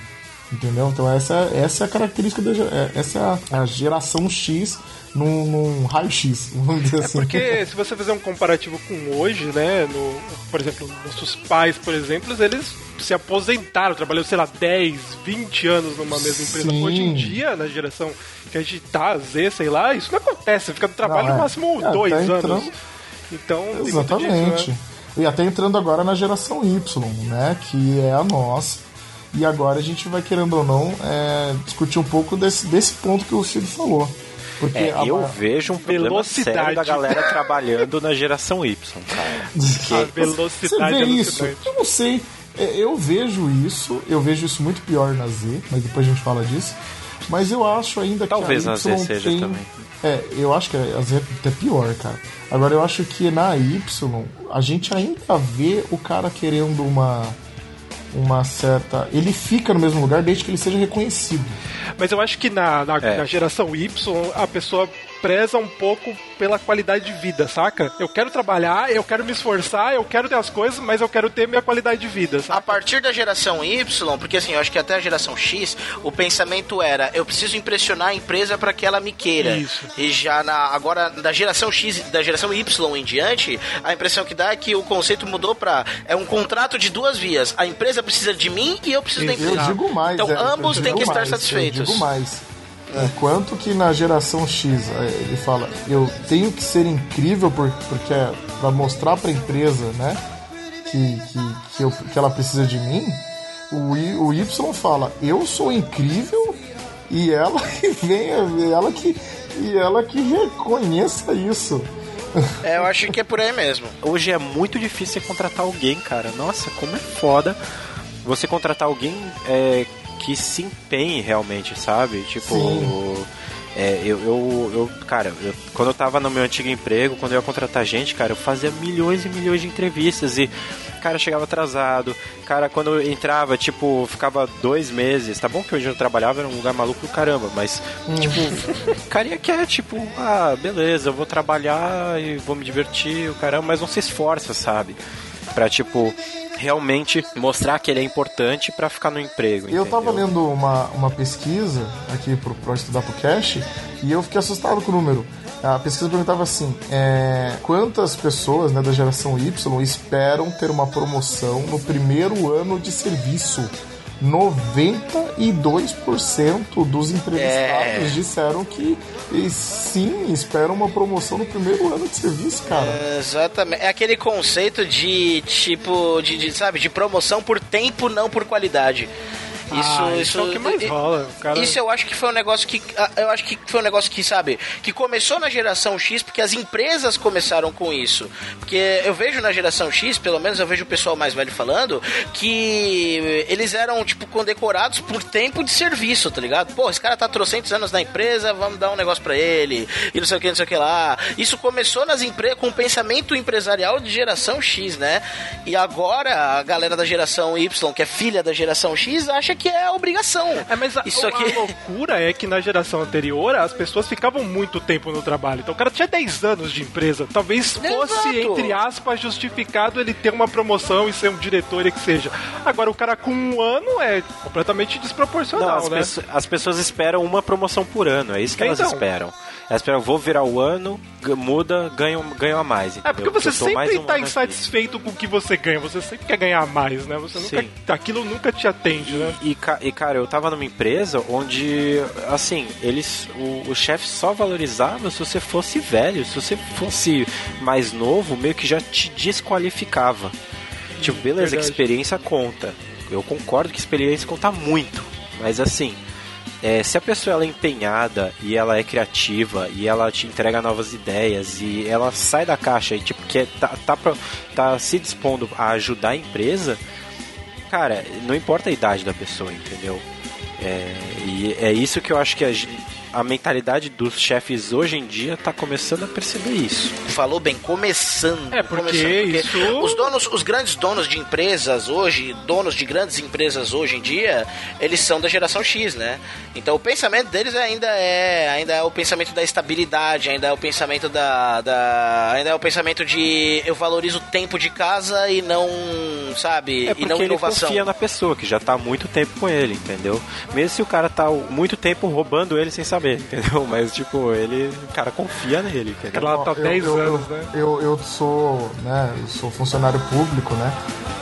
Entendeu? Então essa, essa é a característica da é- essa é a, geração X num, num raio-x, [LAUGHS] vamos dizer É assim. porque se você fizer um comparativo com hoje, né? No, por exemplo, nossos pais, por exemplo, eles se aposentaram, trabalhou, sei lá, 10, 20 anos numa mesma empresa. Sim. Hoje em dia, na geração que a gente tá, Z, sei lá, isso não acontece. Você fica no trabalho é. no máximo É, dois anos. entrando- Então, muito Exatamente. disso, né? E até entrando agora na geração Y, né? Que é a nossa. E agora a gente vai, querendo ou não, é, discutir um pouco desse, desse ponto que o Cid falou. Porque É, a- eu vejo um problema Velocidade. sério da galera trabalhando na geração Y, cara. [LAUGHS] A Você velocidade vê é isso? Eu não sei. É, Eu vejo isso, eu vejo isso muito pior na Z, mas depois a gente fala disso. Mas eu acho ainda Talvez que a na Y Z seja tem... também. É, eu acho que a Z é até pior, cara. Agora eu acho que na Y a gente ainda vê o cara querendo uma uma certa, ele fica no mesmo lugar desde que ele seja reconhecido. Mas eu acho que na, na, É. na geração Y, a pessoa preza um pouco pela qualidade de vida, saca? Eu quero trabalhar, eu quero me esforçar, eu quero ter as coisas, mas eu quero ter minha qualidade de vida, A saca? partir da geração Y, porque assim, eu acho que até a geração X, o pensamento era: eu preciso impressionar a empresa para que ela me queira. Isso. E já na agora da geração X, da geração Y em diante, a impressão que dá é que o conceito mudou para é um contrato de duas vias. A empresa precisa de mim e eu preciso da Eu empresa. digo mais. Então é, eu ambos têm que estar mais, satisfeitos. Eu digo mais. Enquanto que na geração X é, ele fala, eu tenho que ser incrível por, porque é para mostrar para empresa, né, que, que, que, eu- que ela precisa de mim. O, y, o Y fala, eu sou incrível e ela [LAUGHS] que venha, ela que e ela que reconheça isso. É, eu acho que é por aí mesmo. Hoje é muito difícil você contratar alguém, cara. Nossa, como é foda você contratar alguém é, que se empenhe realmente, sabe? Tipo, Sim. é, eu, eu, eu- cara, eu- quando eu tava no meu antigo emprego, quando eu ia contratar gente, cara, eu fazia milhões e milhões de entrevistas e, cara, chegava atrasado. Cara, quando eu entrava, tipo, ficava dois meses. Tá bom que hoje eu trabalhava era um lugar maluco do caramba, mas, tipo, [LAUGHS] o carinha quer, tipo, ah, beleza, eu vou trabalhar e vou me divertir, o caramba, mas não se esforça, sabe? Pra, tipo, realmente mostrar que ele é importante pra ficar no emprego. Eu tava entendeu? lendo uma, uma pesquisa aqui pro, pra estudar pro Cash e eu fiquei assustado com o número. A pesquisa perguntava assim: é, quantas pessoas né, da geração Y esperam ter uma promoção no primeiro ano de serviço? 92% dos entrevistados É. disseram que sim, esperam uma promoção no primeiro ano de serviço, cara. Exatamente. É aquele conceito de tipo, de, de, sabe, de promoção por tempo, não por qualidade. Isso, Ah, isso, isso é o que mais rola, o cara- Isso eu acho que foi um negócio que. ah, Eu acho que foi um negócio que, sabe, que começou na geração X, porque as empresas começaram com isso. Porque eu vejo na geração X, pelo menos eu vejo o pessoal mais velho falando, que eles eram, tipo, condecorados por tempo de serviço, tá ligado? Pô, esse cara tá trocentos anos na empresa, vamos dar um negócio pra ele, e não sei o que, não sei o que lá. Isso começou nas empresas com o pensamento empresarial de geração X, né? E agora a galera da geração Y, que é filha da geração X, acha que é obrigação. É, mas a, Isso a aqui- loucura é que na geração anterior as pessoas ficavam muito tempo no trabalho. Então o cara tinha 10 anos de empresa. Talvez fosse, Exato. entre aspas, justificado ele ter uma promoção e ser um diretor e que seja. Agora o cara com um ano é completamente Não, desproporcional, as, né? as pessoas esperam uma promoção por ano, é isso que elas Então. esperam. Elas esperam, vou virar o ano, muda, ganho, ganho a mais. É entendeu? porque você mais sempre um tá insatisfeito com o que você ganha, você sempre quer ganhar mais, né? Você nunca, Sim. aquilo nunca te atende, né? E, e, cara, eu tava numa empresa onde, assim, eles. O, o chefe só valorizava se você fosse velho. Se você fosse mais novo, meio que já te desqualificava. Tipo, beleza, que Verdade. experiência conta. Eu concordo que experiência conta muito. Mas assim. É, se a pessoa ela é empenhada e ela é criativa e ela te entrega novas ideias e ela sai da caixa e tipo que tá, tá, pra- tá se dispondo a ajudar a empresa, cara, não importa a idade da pessoa, entendeu? É, e é isso que eu acho que a, gen- a mentalidade dos chefes hoje em dia tá começando a perceber isso. Falou bem, começando. É, porque começando, isso- Os donos, os grandes donos de empresas hoje, donos de grandes empresas hoje em dia, eles são da geração X, né? Então o pensamento deles ainda é, ainda é o pensamento da estabilidade, ainda é o pensamento da, da ainda é o pensamento de eu valorizo o tempo de casa e não, sabe, É e porque não ele inovação. confia na pessoa, que já tá há muito tempo com ele, entendeu? Mesmo se o cara tá muito tempo roubando ele sem saber, [LAUGHS] entendeu? Mas, tipo, ele, o cara confia nele, entendeu? Ela tá Eu- 10 eu, anos, eu, né? Eu, eu sou, né, eu sou funcionário público, né?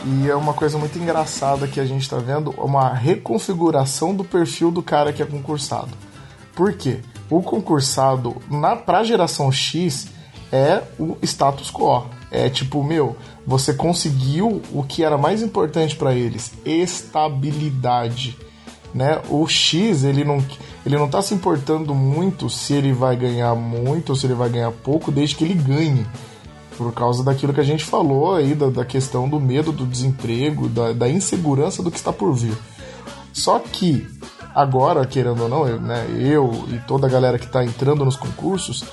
E é uma coisa muito engraçada que a gente tá vendo, uma reconfiguração do perfil do cara que é concursado. Por quê? O concursado, na, pra geração X, é o status quo. É tipo, meu, você conseguiu o que era mais importante pra eles, estabilidade né? O X, ele não, ele não tá se importando muito se ele vai ganhar muito ou se ele vai ganhar pouco, desde que ele ganhe. Por causa daquilo que a gente falou aí, da, da questão do medo do desemprego, da, da insegurança do que está por vir. Só que, agora, querendo ou não, eu, né, eu e toda a galera que está entrando nos concursos,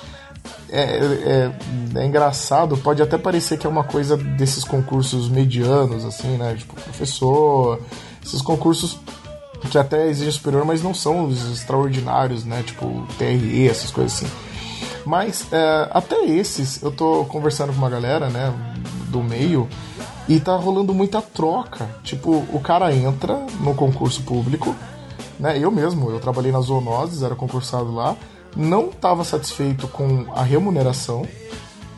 é, é, é engraçado, pode até parecer que é uma coisa desses concursos medianos, assim, né? Tipo, professor, esses concursos que até exigem superior, mas não são os extraordinários, né? Tipo, TRE, essas coisas assim. Mas é, até esses, eu tô conversando com uma galera, né, do meio, e tá rolando muita troca. Tipo, o cara entra no concurso público, né? Eu mesmo, eu trabalhei na Zoonoses, era concursado lá, não estava satisfeito com a remuneração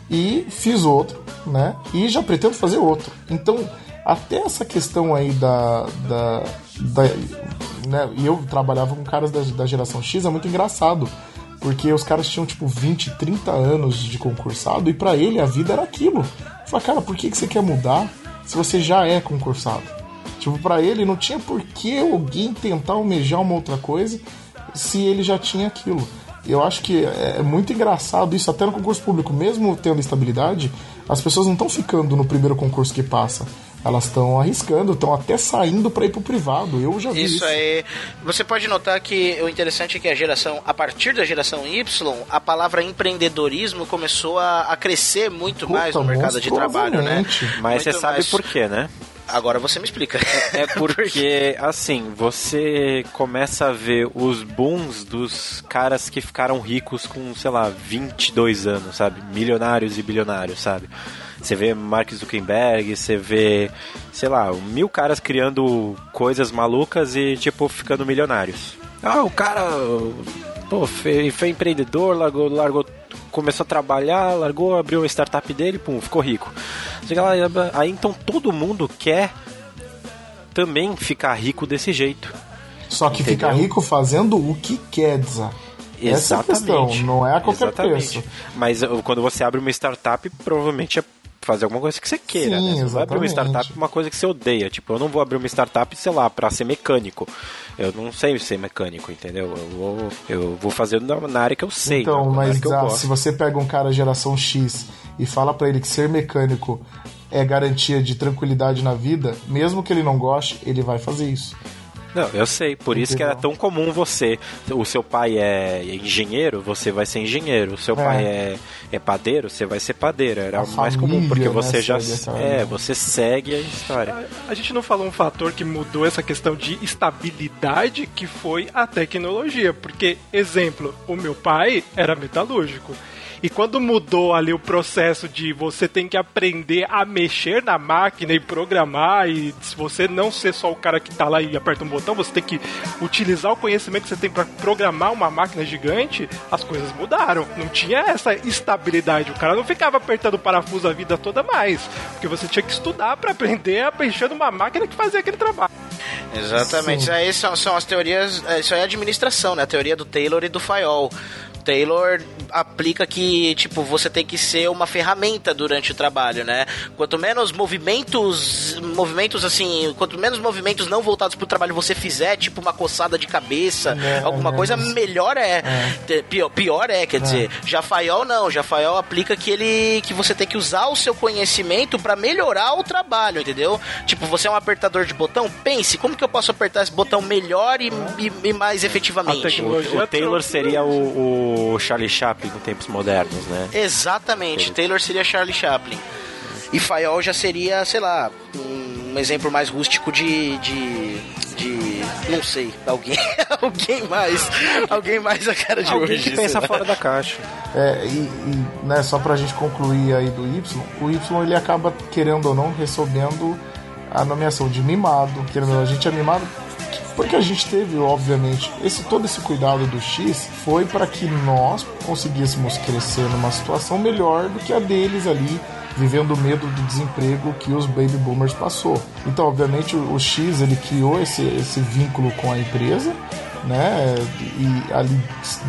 e fiz outro, né? E já pretendo fazer outro. Então, até essa questão aí da. da, da né? E eu trabalhava com caras da, da geração X, é muito engraçado. Porque os caras tinham tipo 20, 30 anos de concursado e pra ele a vida era aquilo. Falei, cara, por que, que você quer mudar se você já é concursado? Tipo, pra ele não tinha por que alguém tentar almejar uma outra coisa se ele já tinha aquilo. Eu acho que é muito engraçado isso, até no concurso público, mesmo tendo estabilidade, as pessoas não estão ficando no primeiro concurso que passa. Elas estão arriscando, estão até saindo para ir pro privado. Eu já vi isso. Isso aí. Você pode notar que o interessante é que a geração, a partir da geração Y, a palavra empreendedorismo começou a, a crescer muito Puta, mais no mercado de trabalho, né? Mas Muito você sabe mais. por quê, né? Agora você me explica. É [LAUGHS] porque, assim, você começa a ver os booms dos caras que ficaram ricos com, sei lá, 22 anos, sabe? Milionários e bilionários, sabe? Você vê Mark Zuckerberg, você vê, sei lá, mil caras criando coisas malucas e, tipo, ficando milionários. Ah, o cara, pô, foi, foi empreendedor, largou, largou, começou a trabalhar, largou, abriu uma startup dele, pum, ficou rico. Chega lá, Aí então todo mundo quer também ficar rico desse jeito. Só que Entendeu? fica rico fazendo o que quer, Zá. Essa é a questão, não é a qualquer Exatamente. preço. Mas quando você abre uma startup, provavelmente é fazer alguma coisa que você queira, Sim, né? Você vai abrir uma startup uma coisa que você odeia. Tipo, eu não vou abrir uma startup, sei lá, pra ser mecânico. Eu não sei ser mecânico, entendeu? Eu vou, eu vou fazer na, área que eu sei. Então, mas gosto. se você pega um cara geração X e fala pra ele que ser mecânico é garantia de tranquilidade na vida, mesmo que ele não goste, ele vai fazer isso. Não, eu sei, por isso que era tão comum você. O seu pai é engenheiro, você vai ser engenheiro. O seu É. pai é, é padeiro, você vai ser padeiro. Era A o mais comum, porque né, você já. segue essa É, você segue a história. A gente não falou um fator que mudou essa questão de estabilidade, que foi a tecnologia. Porque, exemplo, o meu pai era metalúrgico. E quando mudou ali o processo de você tem que aprender a mexer na máquina e programar, e se você não ser só o cara que tá lá e aperta um botão, você tem que utilizar o conhecimento que você tem para programar uma máquina gigante, as coisas mudaram. Não tinha essa estabilidade. O cara não ficava apertando o parafuso a vida toda mais, porque você tinha que estudar para aprender a mexer numa máquina que fazia aquele trabalho. Exatamente. Isso aí são, são as teorias. é, Isso aí é administração, né? A teoria do Taylor e do Fayol. Taylor aplica que, tipo, você tem que ser uma ferramenta durante o trabalho, né? Quanto menos movimentos, movimentos assim, quanto menos movimentos não voltados pro trabalho você fizer, tipo uma coçada de cabeça, É, alguma é, coisa, melhor é. Te- Pior, pior é, quer dizer, já Fayol não, já Fayol aplica que ele que você tem que usar o seu conhecimento pra melhorar o trabalho, entendeu? Tipo, você é um apertador de botão, pense, como que eu posso apertar esse botão melhor e, e- e mais efetivamente? Tecnologia- O Taylor seria o, o Charlie Chaplin em tempos modernos, né? Exatamente, Taylor seria Charlie Chaplin. E Fayol já seria, sei lá, um exemplo mais rústico de. de. de não sei, alguém. [LAUGHS] alguém mais. Alguém mais a cara de Alguém hoje. que pensa fora da caixa. É, e, e, né, só pra gente concluir aí do Y, o Y ele acaba, querendo ou não, recebendo a nomeação de mimado. Querendo ou não, a gente é mimado porque a gente teve, obviamente, esse todo esse cuidado do X foi para que nós conseguíssemos crescer numa situação melhor do que a deles ali, vivendo o medo do desemprego que os baby boomers passou. Então, obviamente, o, X ele criou esse, esse vínculo com a empresa, né? E ali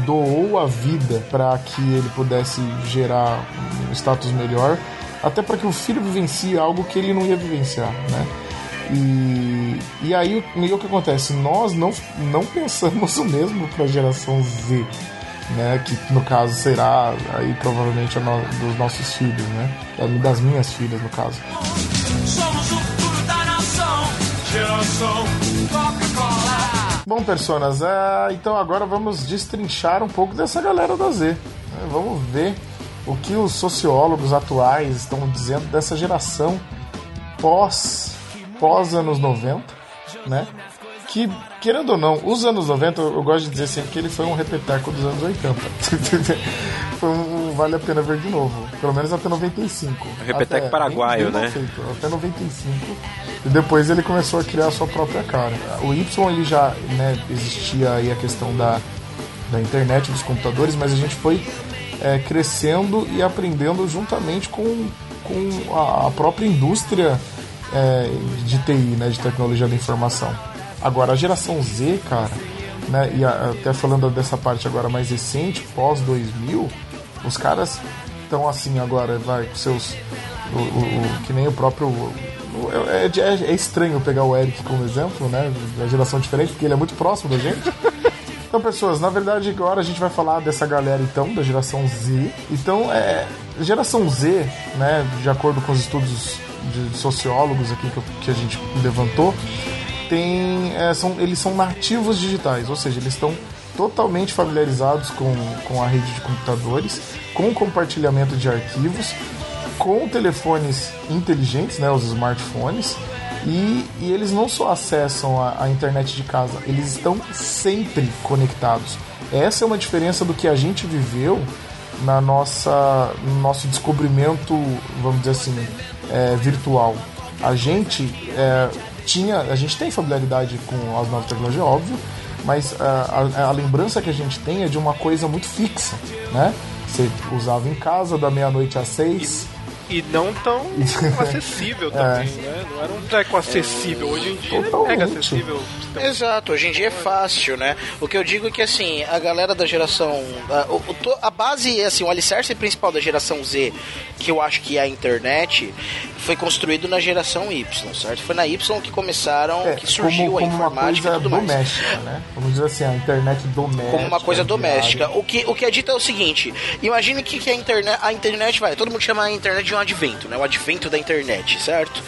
doou a vida para que ele pudesse gerar um status melhor, até para que o filho vivencie algo que ele não ia vivenciar, né? E, e aí o e o que acontece? Nós não, não pensamos o mesmo para a geração Z, né? Que no caso será aí provavelmente a no- dos nossos filhos, né? Das minhas filhas, no caso. Somos o futuro da nação. Geração Coca-Cola. Bom, personas, é, então agora vamos destrinchar um pouco dessa galera da Z. né? Vamos ver o que os sociólogos atuais estão dizendo dessa geração pós, pós anos 90, né? Que, querendo ou não, os anos 90, eu eu gosto de dizer sempre que ele foi um repeteco dos anos 80. [LAUGHS] foi um, vale a pena ver de novo. Pelo menos até 95. Repeteco Até- paraguaio, né? feito, até 95. E depois ele começou a criar a sua própria cara. O Y ele já né, existia aí a questão da, da internet, dos computadores, mas a gente foi é, crescendo e aprendendo juntamente com, com a, a própria indústria é, de TI, né, de tecnologia da informação. Agora, a geração Z, cara, né, e a- até falando dessa parte agora mais recente, pós 2000, os caras estão assim agora, vai, com seus. O, o- o- que nem o próprio. o- é, é- é estranho pegar o Eric como exemplo, né? Da geração diferente, porque ele é muito próximo da gente. [LAUGHS] Então, pessoas, na verdade, agora a gente vai falar dessa galera, então, da geração Z. Então, é. Geração Z, né? De acordo com os estudos de sociólogos aqui que, que a gente levantou, tem, é, são, eles são nativos digitais, ou seja, eles estão totalmente familiarizados com, com a rede de computadores, com o compartilhamento de arquivos, com telefones inteligentes, né, os smartphones, E, e eles não só acessam a, a internet de casa, eles estão sempre conectados. Essa é uma diferença do que a gente viveu na nossa, no nosso descobrimento, vamos dizer assim, é, virtual. A gente é, tinha, a gente tem familiaridade com as novas tecnologias, óbvio, mas a, a, a lembrança que a gente tem é de uma coisa muito fixa, né? Você usava em casa da meia-noite às seis. E não tão [LAUGHS] acessível também, né? Não era um treco acessível. Hoje em dia é Totalmente. mega acessível. Exato, hoje em dia é fácil, né? O que eu digo é que assim, a galera da geração. A, a base, assim, o alicerce principal da geração Z, que eu acho que é a internet, foi construído na geração Y, certo? Foi na Y que começaram, É, que surgiu como, a como uma informática e coisa tudo mais. doméstica, né? Vamos dizer assim, a internet doméstica. como uma coisa diária. doméstica. O que, o que é dito é o seguinte: imagine que, que a internet, a internet vai, todo mundo chama a internet de um advento, né? O advento da internet, certo?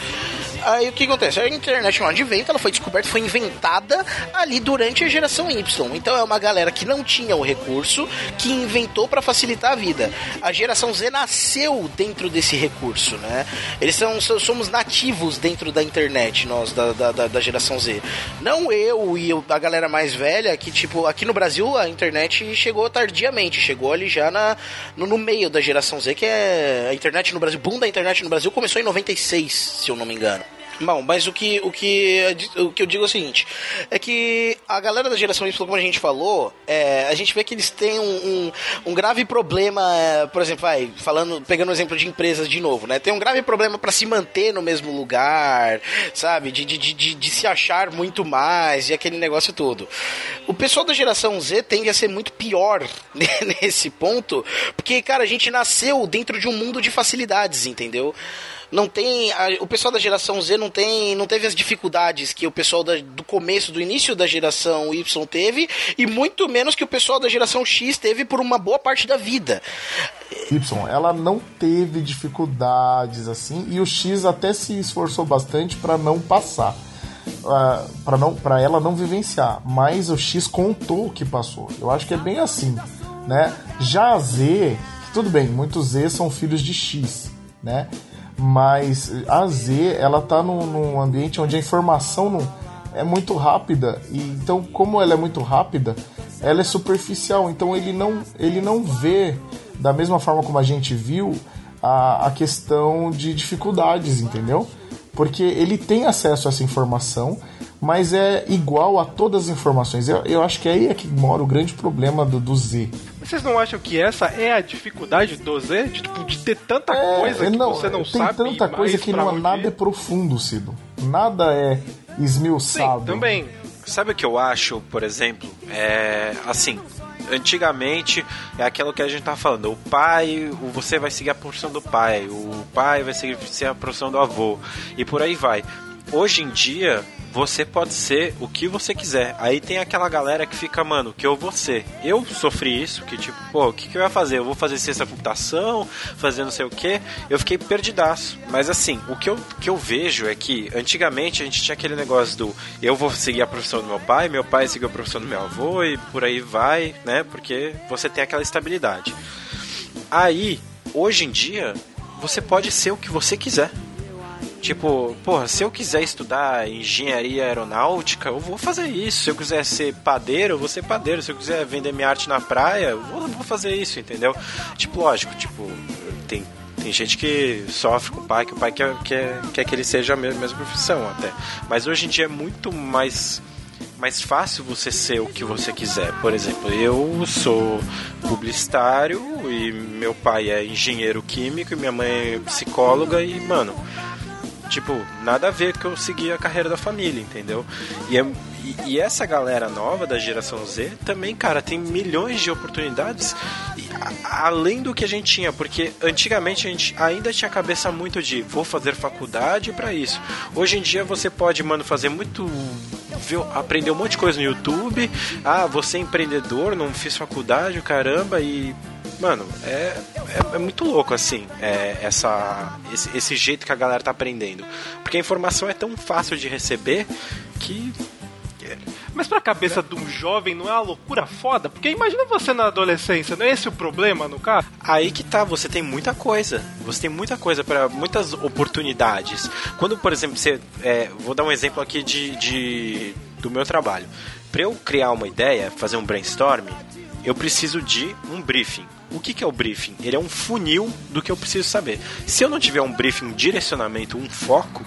Aí o que acontece? A internet um advento, ela foi descoberta, foi inventada ali durante a geração Y. Então é uma galera que não tinha o recurso, que inventou para facilitar a vida. A geração Z nasceu dentro desse recurso, né? Eles são, so- somos nativos dentro da internet, nós, da, da, da- geração Z. Não eu e a galera mais velha, que tipo, aqui no Brasil a internet chegou tardiamente, chegou ali já na, no, no meio da geração Z, que é a internet no Brasil, boom da internet no Brasil começou em 96, se eu não me engano. Bom, mas o que, o, que, o que eu digo é o seguinte: é que a galera da geração Y, como a gente falou, é, a gente vê que eles têm um, um, um grave problema, é, por exemplo, vai, falando, pegando o exemplo de empresas de novo, né? Tem um grave problema para se manter no mesmo lugar, sabe? De, de, de, de se achar muito mais e aquele negócio todo. O pessoal da geração Z tende a ser muito pior [LAUGHS] nesse ponto, porque, cara, a gente nasceu dentro de um mundo de facilidades, entendeu? Não tem a- o pessoal da geração Z não tem não teve as dificuldades que o pessoal da- do começo do início da geração Y teve e muito menos que o pessoal da geração X teve por uma boa parte da vida Y, ela não teve dificuldades assim e o X até se esforçou bastante para não passar, uh, para não, para ela não vivenciar. Mas o X contou o que passou. Eu acho que é bem assim, né? Já a Z, tudo bem, muitos Z são filhos de X, né? Mas a Z, ela tá num, num ambiente onde a informação não é muito rápida e então como ela é muito rápida, ela é superficial. Então ele não ele não vê da mesma forma como a gente viu a, a questão de dificuldades, entendeu? Porque ele tem acesso a essa informação, mas é igual a todas as informações. Eu, eu acho que aí é que mora o grande problema do, do Z. Vocês não acham que essa é a dificuldade do Z? De, tipo, de ter tanta É, coisa que não, você não tem sabe tanta mais coisa que não, onde nada é profundo, Cido. Nada é esmiuçado. Sim, também. Sabe o que eu acho, por exemplo? É assim, antigamente é aquilo que a gente tá falando. O pai, o- você vai seguir a profissão do pai, o pai vai seguir ser a profissão do avô e por aí vai. Hoje em dia, você pode ser o que você quiser. Aí tem aquela galera que fica, mano, que eu vou ser. Eu sofri isso, que tipo, pô, o que, que eu ia fazer? Eu vou fazer ciência da computação, fazer não sei o que. Eu fiquei perdidaço. Mas assim, o que eu, que eu vejo é que antigamente a gente tinha aquele negócio do eu vou seguir a profissão do meu pai, meu pai seguiu a profissão do meu avô e por aí vai, né? Porque você tem aquela estabilidade. Aí, hoje em dia, você pode ser o que você quiser. Tipo, porra, se eu quiser estudar engenharia aeronáutica, eu vou fazer isso. Se eu quiser ser padeiro, eu vou ser padeiro. Se eu quiser vender minha arte na praia, eu vou, vou fazer isso, entendeu? Tipo, lógico, tipo, tem, tem gente que sofre com o pai, que o pai quer, quer, quer que ele seja a mesma, mesma profissão até. Mas hoje em dia é muito mais mais fácil você ser o que você quiser. Por exemplo, eu sou publicitário e meu pai é engenheiro químico e minha mãe é psicóloga e, mano, tipo, nada a ver que eu seguir a carreira da família, entendeu? E, é- e- e essa galera nova da geração Z também, cara, tem milhões de oportunidades e a- além do que a gente tinha, porque antigamente a gente ainda tinha a cabeça muito de vou fazer faculdade para isso. Hoje em dia você pode, mano, fazer muito ver- aprender um monte de coisa no YouTube. Ah, você é empreendedor, não fiz faculdade, caramba, e. Mano, é, é, é muito louco, assim, é, essa, esse, esse jeito que a galera tá aprendendo. Porque a informação é tão fácil de receber que. Mas pra cabeça de um jovem não é uma loucura foda? Porque imagina você na adolescência, não é esse o problema no caso? Aí que tá, você tem muita coisa. Você tem muita coisa para muitas oportunidades. Quando, por exemplo, você. é, vou dar um exemplo aqui de, de- do meu trabalho. Para eu criar uma ideia, fazer um brainstorm, eu preciso de um briefing. O que, que é o briefing? Ele é um funil do que eu preciso saber. Se eu não tiver um briefing, um direcionamento, um foco,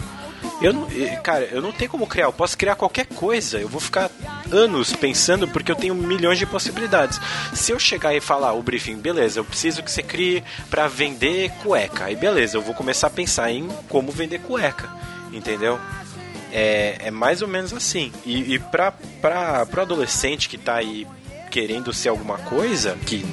eu não, eh, cara, eu não tenho como criar. Eu posso criar qualquer coisa. Eu vou ficar anos pensando porque eu tenho milhões de possibilidades. Se eu chegar e falar o briefing, beleza, eu preciso que você crie pra vender cueca. Aí beleza, eu vou começar a pensar em como vender cueca, entendeu? É, é mais ou menos assim. E, e pra, pro adolescente que tá aí querendo ser alguma coisa, que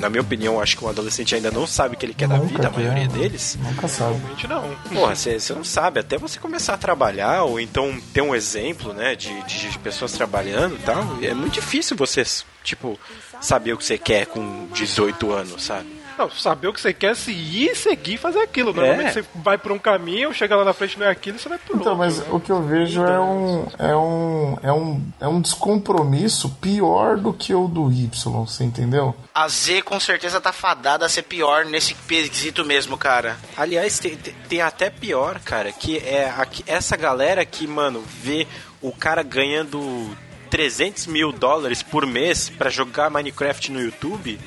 na minha opinião, acho que um adolescente ainda não sabe o que ele quer da Nunca vida, a maioria deles. Nunca sabe. Realmente não. Porra, você você não sabe, até você começar a trabalhar, ou então ter um exemplo, né, de, de pessoas trabalhando e tal, é muito difícil você, tipo, saber o que você quer com 18 anos, sabe? Não, saber o que você quer, se ir e seguir e fazer aquilo. Normalmente É. você vai por um caminho, chega lá na frente não é aquilo e você vai por Então, outro. mas né? o que eu vejo é um, é um, é um, é um descompromisso pior do que o do Y, você entendeu? A Z com certeza tá fadada a ser pior nesse quesito mesmo, cara. Aliás, tem, tem- tem até pior, cara, que é aqui- essa galera que, mano, vê o cara ganhando 300 mil dólares por mês pra jogar Minecraft no YouTube.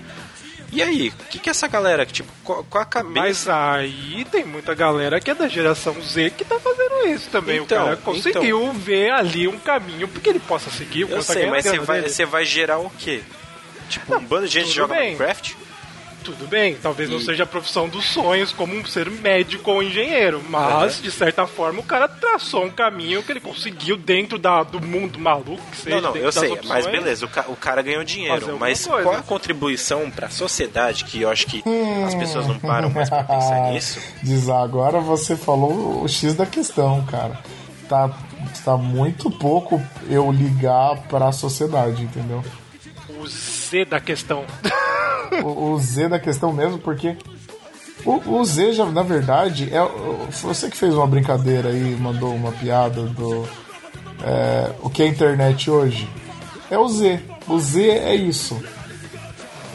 E aí, o que, que essa galera, tipo, qual, qual a cabeça? Mas aí tem muita galera que é da geração Z que tá fazendo isso também. Então, o cara conseguiu ver ali um caminho porque ele possa seguir. o Eu tá sei, mas você vai, vai gerar o quê? Tipo, um bando de gente joga bem. Minecraft? Tudo bem, talvez não E- seja a profissão dos sonhos como um ser médico ou engenheiro, mas de certa forma o cara traçou um caminho que ele conseguiu dentro da, do mundo maluco que seja. Não, não, eu das sei, opções. mas beleza, o, ca- o cara ganhou dinheiro, mas coisa. qual a contribuição pra sociedade que eu acho que as pessoas não param mais pra pensar nisso? Diz, agora você falou o X da questão, cara. Tá, tá muito pouco eu ligar pra sociedade, entendeu? O Z da questão. [LAUGHS] o, o Z da questão mesmo, porque o, o Z já, na verdade, é você que fez uma brincadeira aí, mandou uma piada do é, o que é internet hoje. É o Z. O Z é isso.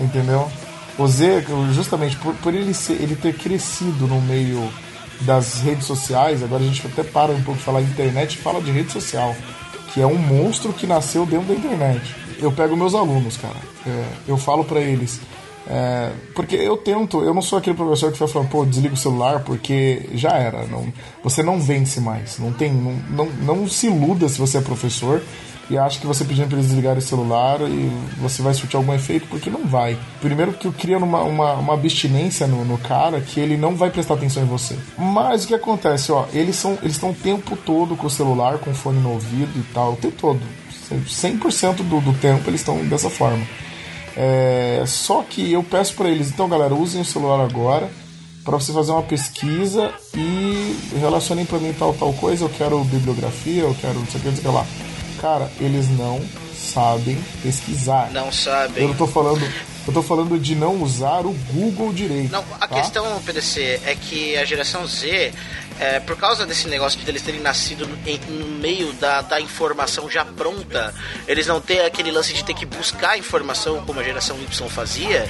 Entendeu? O Z, justamente por, por ele, ser, ele ter crescido no meio das redes sociais, agora a gente até para um pouco de falar internet e fala de rede social, que é um monstro que nasceu dentro da internet. Eu pego meus alunos, cara, é, eu falo pra eles, é, porque eu tento, eu não sou aquele professor que vai falando, pô, desliga o celular porque já era, não, você não vence mais, não tem, não, não, não se iluda se você é professor e acha que você pedindo para eles desligarem o celular e você vai surtir algum efeito, porque não vai. Primeiro que cria uma, uma, uma abstinência no, no cara que ele não vai prestar atenção em você. Mas o que acontece, ó, eles são eles estão o tempo todo com o celular, com o fone no ouvido e tal, o tempo todo. 100% do, do tempo eles estão dessa forma. É, só que eu peço para eles, então galera, usem o celular agora para você fazer uma pesquisa e relacionem para mim tal tal coisa, eu quero bibliografia, eu quero não sei o que, não sei o que lá. Cara, eles não sabem pesquisar. Não Eu sabem. não tô falando, eu tô falando de não usar o Google direito. Não, a tá? questão, PDC, é que a geração Z, é, por causa desse negócio de eles terem nascido no, meio da, da informação já pronta, eles não têm aquele lance de ter que buscar informação como a geração Y fazia,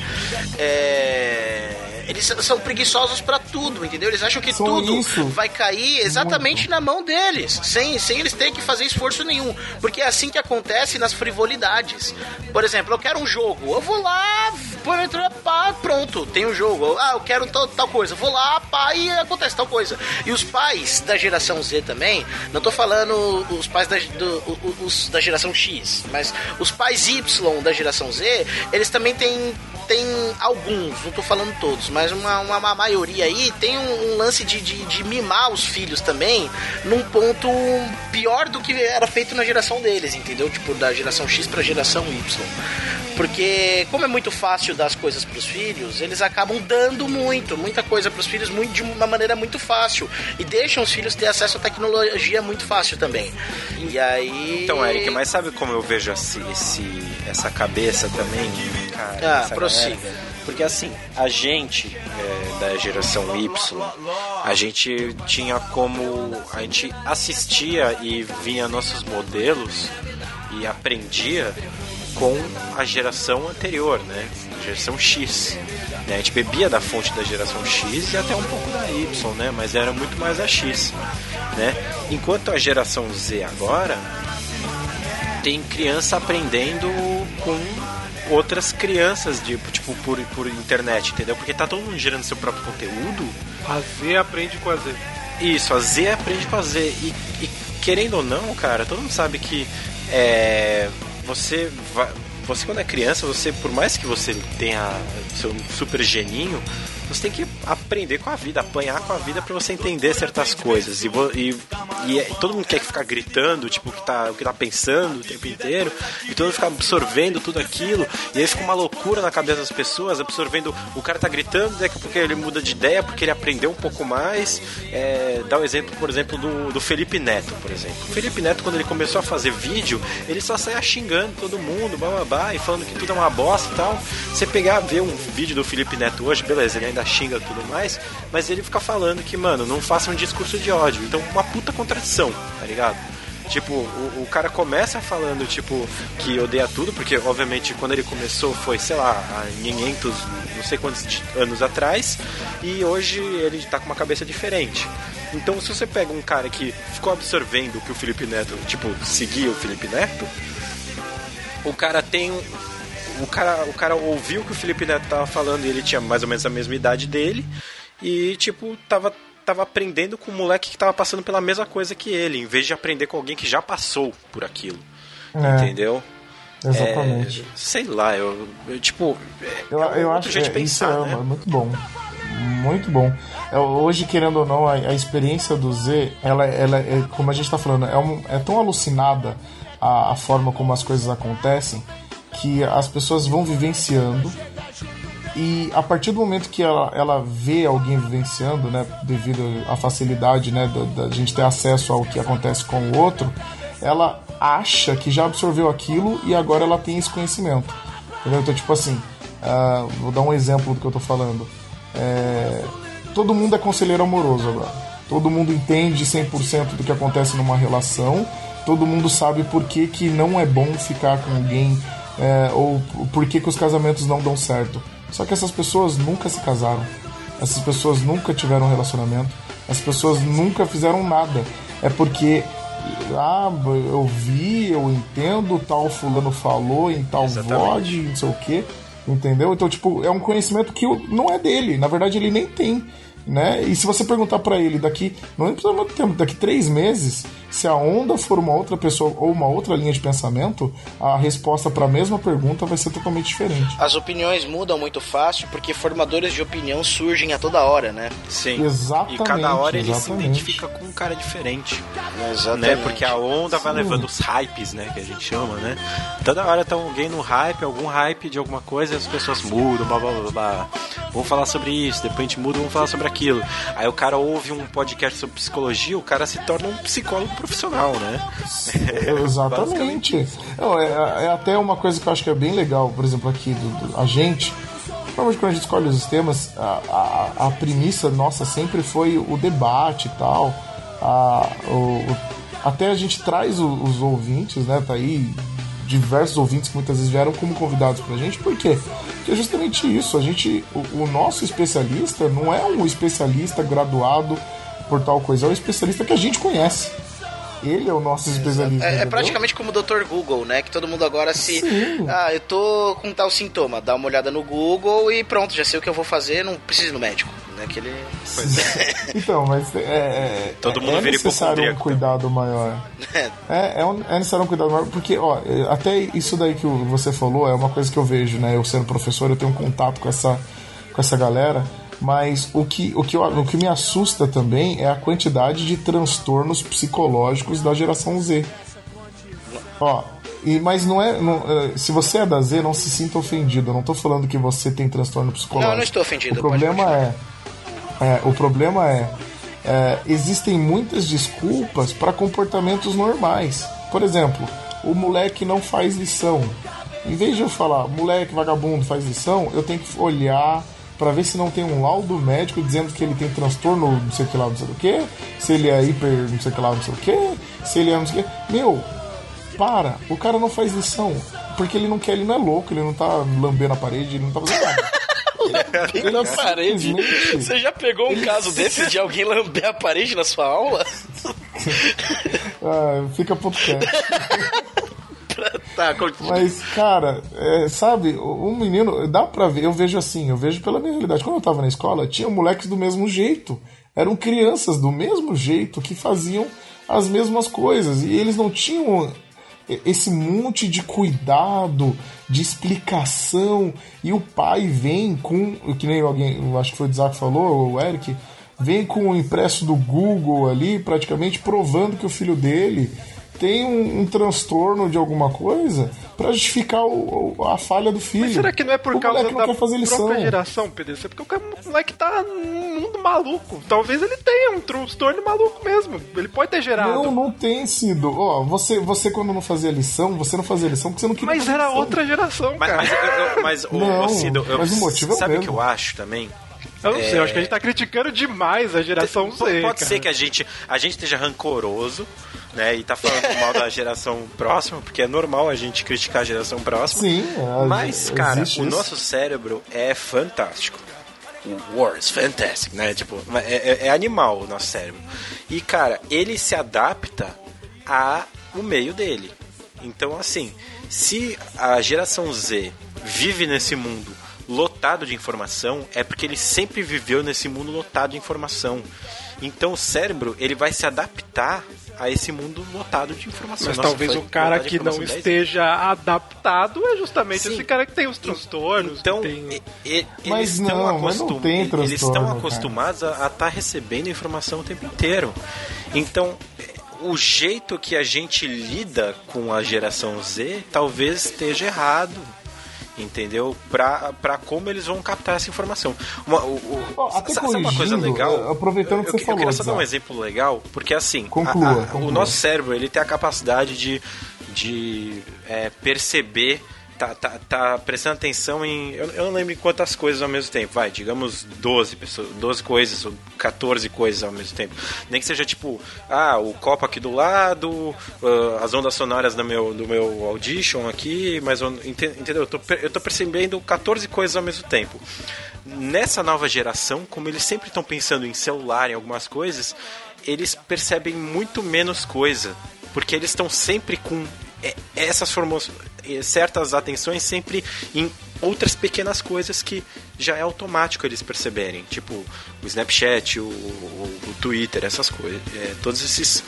é, eles são preguiçosos pra tudo, entendeu? Eles acham que São tudo isso. vai cair exatamente na mão deles, sem, sem eles terem que fazer esforço nenhum. Porque é assim que acontece nas frivolidades. Por exemplo, eu quero um jogo, eu vou lá, põe entrar, pá, pronto, tem um jogo. Ah, eu quero tal, tal coisa, vou lá, pá, e acontece tal coisa. E os pais da geração Z também, não tô falando os pais da, do- os da geração X, mas os pais Y da geração Z, eles também têm tem alguns, não tô falando todos, mas uma, uma, uma maioria aí tem um, um lance de, de, de mimar os filhos também num ponto pior do que era feito na geração deles, entendeu? Tipo, da geração X pra geração Y. Porque, como é muito fácil dar as coisas pros filhos, eles acabam dando muito, muita coisa pros filhos muito, de uma maneira muito fácil. E deixam os filhos ter acesso à tecnologia muito fácil também. E aí. Então, Eric, mas sabe como eu vejo esse, esse- essa cabeça também, cara? Ah, prossiga. galera? Porque assim, a gente é, da geração Y, a gente tinha como. A gente assistia e vinha nossos modelos ele aprendia com a geração anterior, né? A geração X. Né? A gente bebia da fonte da geração X e até um pouco da Y, né? Mas era muito mais a X, né? Enquanto a geração Z agora tem criança aprendendo com outras crianças, de, tipo, por, por internet, entendeu? Porque tá todo mundo gerando seu próprio conteúdo. A Z aprende com a Z. Isso, a Z aprende com a Z. E, e querendo ou não, cara, todo mundo sabe que é, você vai, você quando é criança, você por mais que você tenha seu super geninho, você tem que aprender com a vida, apanhar com a vida para você entender certas coisas. E, e, e é- todo mundo quer ficar gritando, tipo, o que, tá, o que tá pensando o tempo inteiro, e todo mundo fica absorvendo tudo aquilo, e aí fica uma loucura na cabeça das pessoas, absorvendo. O cara tá gritando, daqui pouco ele muda de ideia porque ele aprendeu um pouco mais. É, dá o exemplo, por exemplo, do, do Felipe Neto, por exemplo. O Felipe Neto, quando ele começou a fazer vídeo, ele só saía xingando todo mundo, bababá, e falando que tudo é uma bosta e tal. Você pegar, ver um vídeo do Felipe Neto hoje, beleza, ele ainda xinga e tudo mais, mas ele fica falando que, mano, não faça um discurso de ódio. Então, uma puta contradição, tá ligado? Tipo, o, o cara começa falando, tipo, que odeia tudo, porque, obviamente, quando ele começou foi, sei lá, há 500, não sei quantos anos atrás, e hoje ele tá com uma cabeça diferente. Então, se você pega um cara que ficou absorvendo o que o Felipe Neto, tipo, seguia o Felipe Neto, o cara tem o cara, o cara ouviu o que o Felipe Neto tava falando e ele tinha mais ou menos a mesma idade dele e tipo tava tava aprendendo com um moleque que tava passando pela mesma coisa que ele, em vez de aprender com alguém que já passou por aquilo. É. Entendeu? Exatamente. É, sei lá, eu, eu, tipo, é, Eu, é eu outro acho que isso pensar, é, né? é muito bom. Muito bom. É, hoje, querendo ou não, a, a experiência do Z, ela, ela é, como a gente tá falando, é, um- é tão alucinada a, a forma como as coisas acontecem que as pessoas vão vivenciando e a partir do momento que ela, ela vê alguém vivenciando, né, devido à facilidade, né, da, da gente ter acesso ao que acontece com o outro, ela acha que já absorveu aquilo e agora ela tem esse conhecimento. Entendeu? Então, tipo assim, ah, vou dar um exemplo do que eu tô falando. É, todo mundo é conselheiro amoroso agora. Todo mundo entende 100% do que acontece numa relação. Todo mundo sabe por que, que não é bom ficar com alguém é, ou por que, que os casamentos não dão certo. Só que essas pessoas nunca se casaram. Essas pessoas nunca tiveram um relacionamento. As pessoas nunca fizeram nada. É porque ah, eu vi, eu entendo, tal fulano falou em tal vlog, não sei o que, entendeu? Então, tipo, é um conhecimento que não é dele, na verdade ele nem tem, né? E se você perguntar pra ele daqui, não precisa muito tempo, daqui três meses, se a onda for uma outra pessoa ou uma outra linha de pensamento, a resposta pra mesma pergunta vai ser totalmente diferente. As opiniões mudam muito fácil porque formadores de opinião surgem a toda hora, né? Sim. Exatamente, E cada hora ele se exatamente. identifica com um cara diferente. Exatamente. Né? Porque a onda vai Sim. levando os hypes, né? Que a gente chama, né? Toda hora tá alguém no hype, algum hype de alguma coisa, e as pessoas mudam, blá blá blá blá. Vamos falar sobre isso, depois a gente muda, vamos falar sobre aquilo. Aí o cara ouve um podcast sobre psicologia, o cara se torna um psicólogo profissional, né? [LAUGHS] Exatamente. Não, é, é até uma coisa que eu acho que é bem legal, por exemplo, aqui do, do- a gente. Normalmente quando a gente escolhe os temas, a, a, a premissa nossa sempre foi o debate e tal. A, o, até a gente traz o- os ouvintes, né? Tá aí diversos ouvintes que muitas vezes vieram como convidados pra gente, por quê? Porque é justamente isso, a gente, o, o nosso especialista não é um especialista graduado por tal coisa, é um especialista que a gente conhece. Ele é o nosso especialista. É, é praticamente como o Dr. Google, né? Que todo mundo agora se. Sim. Ah, eu tô com tal sintoma. Dá uma olhada no Google e pronto, já sei o que eu vou fazer, não preciso ir no médico. Né? Que ele... [LAUGHS] Então, mas é, é, Todo é mundo vira necessário um cuidado maior. É, é, um- é necessário um cuidado maior, porque, ó, é, até isso daí que você falou é uma coisa que eu vejo, né? Eu sendo professor, eu tenho um contato com essa, com essa galera, mas o que, o, que eu- o que me assusta também é a quantidade de transtornos psicológicos da geração Z. Ó, e, mas não é. não, é, se você é da Z, não se sinta ofendido. Eu não tô falando que você tem transtorno psicológico. Não, eu não estou ofendido, O problema é, é, O problema é, é, existem muitas desculpas para comportamentos normais. Por exemplo, o moleque não faz lição. Em vez de eu falar, moleque vagabundo faz lição, eu tenho que olhar para ver se não tem um laudo médico dizendo que ele tem transtorno não sei o que lá, não sei o que, se ele é hiper não sei o que lá, não sei o que, se ele é não sei o que. Meu, repara, o cara não faz lição. Porque ele não quer, ele não é louco, ele não tá lambendo a parede, ele não tá fazendo nada. Ele na parede. Você já pegou um caso desses de alguém lamber a parede na sua aula? Ah, fica podcast. Tá, continua. Mas, cara, é, sabe, o- um menino, dá pra ver, eu vejo assim, eu vejo pela minha realidade. Quando eu tava na escola, tinha moleques do mesmo jeito. Eram crianças do mesmo jeito que faziam as mesmas coisas. E eles não tinham esse monte de cuidado, de explicação. E o pai vem com, que nem alguém, acho que foi o Isaac falou, o Eric, vem com o impresso do Google ali, praticamente provando que o filho dele tem um, um transtorno de alguma coisa pra justificar o- o- a falha do filho. Mas será que não é por o causa da quer fazer lição. própria geração, PDC? Porque o moleque tá num mundo maluco. Talvez ele tenha um transtorno maluco mesmo. Ele pode ter gerado. Não, não tem sido. Ó, você, você quando não fazia lição, você não fazia lição porque você não queria Mas era lição. outra geração, Mas, cara. mas, eu- eu- mas o, Não, o Cido, eu- mas o motivo é o sabe o que eu acho também? Eu não sei, eu acho que a gente tá criticando demais a geração Z. Pode cara. ser que a gente, a gente esteja rancoroso, né? E tá falando [LAUGHS] mal da geração próxima, porque é normal a gente criticar a geração próxima. Sim, é, Mas, cara, o isso. nosso cérebro é fantástico. O Wars, fantastic, né? Tipo, é, é- é animal o nosso cérebro. E, cara, ele se adapta ao meio dele. Então, assim, se a geração Z vive nesse mundo lotado de informação, é porque ele sempre viveu nesse mundo lotado de informação. Então, o cérebro, ele vai se adaptar a esse mundo lotado de informação. Mas Nossa, talvez o cara que não esteja adaptado é justamente Sim. esse cara que tem os transtornos. Então, tem... e- e- Mas eles estão não, mas não acostum- tem eles estão cara. acostumados a estar recebendo informação o tempo inteiro. Então, o jeito que a gente lida com a geração Z talvez esteja errado. Entendeu? Pra, pra como eles vão captar essa informação. Uma, o, o- até sa- sabe uma coisa legal? eh, aproveitando que eu, você eu, falou, Eu queria só dar um exemplo legal, porque assim, a- Conclua, a- conclua. o nosso cérebro ele tem a capacidade de, de é, perceber, tá, tá, tá prestando atenção em. Eu, eu não lembro em quantas coisas ao mesmo tempo, vai, digamos 12 pessoas, 12 coisas ou 14 coisas ao mesmo tempo. Nem que seja tipo, ah, o copo aqui do lado, ah, as ondas sonoras do meu, do meu audition aqui, mas eu- ente- entendeu? Eu tô, eu tô percebendo 14 coisas ao mesmo tempo. Nessa nova geração, como eles sempre estão pensando em celular, em algumas coisas, eles percebem muito menos coisa. Porque eles estão sempre com essas formas, é, certas atenções sempre em outras pequenas coisas que já é automático eles perceberem. Tipo o Snapchat, o, o- o Twitter, essas coisas. é, todos esses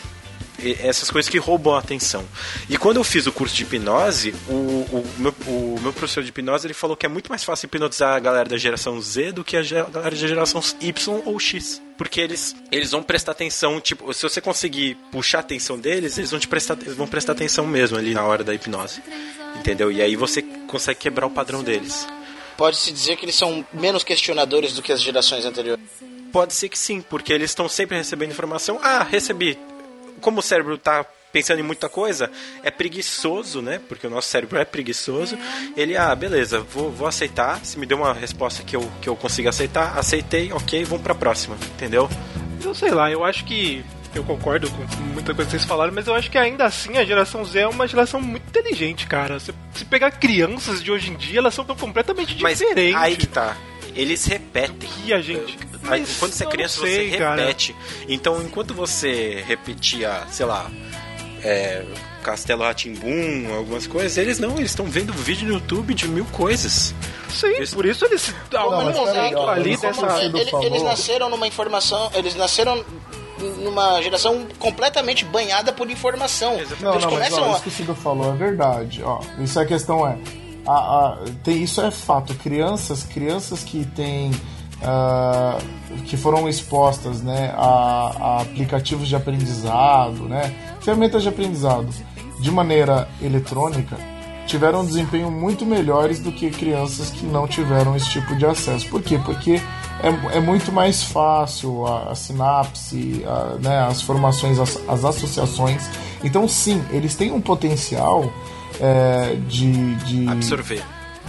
essas coisas que roubam a atenção. E quando eu fiz o curso de hipnose, o, o meu, o meu professor de hipnose ele falou que é muito mais fácil hipnotizar a galera da geração Z do que a galera da geração Y ou X. Porque eles, eles vão prestar atenção, tipo, se você conseguir puxar a atenção deles, eles vão te prestar, eles vão prestar atenção mesmo ali na hora da hipnose. Entendeu? E aí você consegue quebrar o padrão deles. Pode-se dizer que eles são menos questionadores do que as gerações anteriores. Pode ser que sim, porque eles estão sempre recebendo informação. Ah, recebi. Como o cérebro está pensando em muita coisa, é preguiçoso, né? Porque o nosso cérebro é preguiçoso. Ele, ah, beleza, vou, vou aceitar. Se me deu uma resposta que eu, que eu consiga aceitar, aceitei, ok, vamos pra próxima, entendeu? Eu sei lá, eu acho que. Eu concordo com muita coisa que vocês falaram, mas eu acho que ainda assim a geração Z é uma geração muito inteligente, cara. Se, se pegar crianças de hoje em dia, elas são tão completamente Mas diferentes. aí que tá. Eles repetem. E a gente. Mas quando você é não criança, sei, você cara. repete. Então, enquanto você repetia, sei lá, é, Castelo Ratimbum, algumas coisas, eles não, eles estão vendo vídeo no YouTube de mil coisas. Sim, por isso eles. Algum mas peraí, momento ali mas como dessa. você- Cido Ele- falou. eles nasceram numa informação, eles nasceram numa geração completamente banhada por informação. Não, eles não, mas começam ó, a... isso que o Cido falou é verdade. Ó, isso é a questão é. A, a- tem, isso é fato. Crianças, crianças que têm. ah, que foram expostas né, a, a aplicativos de aprendizado, né, ferramentas de aprendizado de maneira eletrônica, tiveram um desempenho muito melhores do que crianças que não tiveram esse tipo de acesso. Por quê? Porque é, é muito mais fácil a, a sinapse, né, as formações, as, as associações. Então, sim, eles têm um potencial é, de, de, Absorver.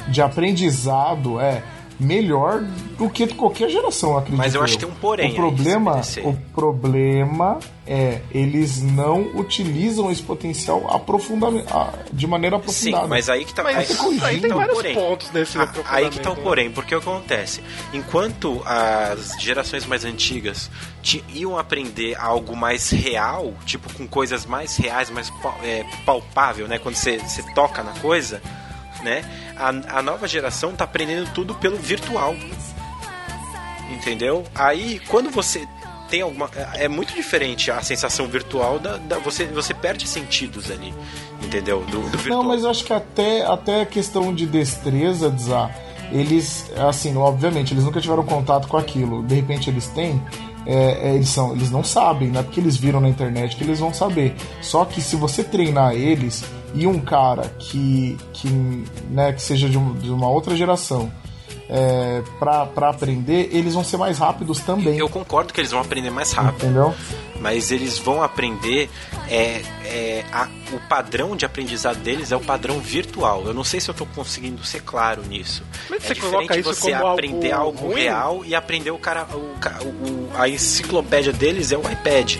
de aprendizado é melhor do que qualquer geração, acredito. Mas eu acho que tem um porém O problema, o problema é eles não utilizam esse potencial aprofundamente, de maneira Sim, aprofundada. mas aí que tá, Mas aí, aí tem tá o vários porém. pontos nesse Ah, Aí que tá o porém, porque o que acontece? Enquanto as gerações mais antigas ti- iam aprender algo mais real, tipo com coisas mais reais, mais é, palpável, né? Quando você você toca na coisa, né? A, a nova geração tá aprendendo tudo pelo virtual. Entendeu? Aí, quando você tem alguma. É muito diferente a sensação virtual da. da- você, você perde sentidos ali. Entendeu? Do, do virtual. Não, mas eu acho que até, até a questão de destreza, eles, assim, obviamente, eles nunca tiveram contato com aquilo. De repente eles têm. É, é, eles, são, eles não sabem, não é porque eles viram na internet que eles vão saber. Só que se você treinar eles e um cara que, que, né, que seja de, um- de uma outra geração é, pra aprender, eles vão ser mais rápidos também. Eu concordo que eles vão aprender mais rápido. Entendeu? Mas eles vão aprender é, é, a- o padrão de aprendizado deles é o padrão virtual. Eu não sei se eu estou conseguindo ser claro nisso. Mas é você coloca diferente você algo aprender algo ruim? real e aprender o cara, o, o- a enciclopédia deles é o iPad,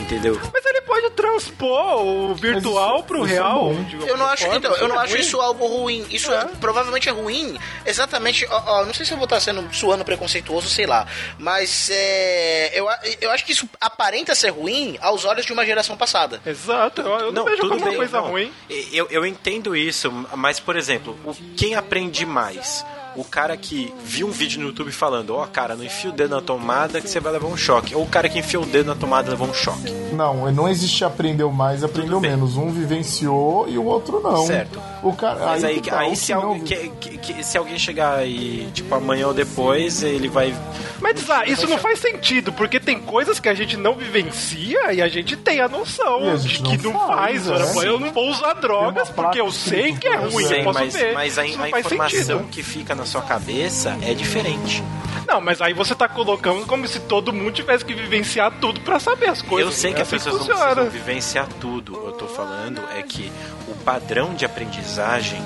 entendeu? Mas ele pode transpor o virtual isso- pro isso é real. de Eu não acho, então, eu não é acho isso algo ruim. Isso é- provavelmente é ruim. Exatamente, ó, ó, não sei se eu vou estar sendo suando preconceituoso, sei lá. Mas é, eu, eu acho que isso aparenta ser ruim aos olhos de uma geração passada. Exato, eu, eu não, vejo tudo como uma coisa não. ruim. Eu, eu entendo isso, mas, por exemplo, quem aprende mais? O cara que viu um vídeo no YouTube falando, ó, cara, não enfia o dedo na tomada que você vai levar um choque. Ou o cara que enfiou o dedo na tomada levou um choque. Não, não existe aprendeu mais, aprendeu menos. Um vivenciou e o outro não. Certo. O cara, Mas aí, que tá, aí se, alguém, que- que- que- se alguém chegar e, tipo, amanhã ou depois, ele vai. Mas ah, isso não faz sentido, porque tem coisas que a gente não vivencia e a gente tem a noção a de que não não faz, faz. né? olha, Eu não vou usar drogas porque eu sei que é ruim, Sei, eu posso mas, ver. mas a, a informação sentido. que fica na sua cabeça é diferente. Não, mas aí você tá colocando como se todo mundo tivesse que vivenciar tudo pra saber as coisas. Eu sei que as assim pessoas não funciona. precisam vivenciar tudo. Eu tô falando é que o padrão de aprendizagem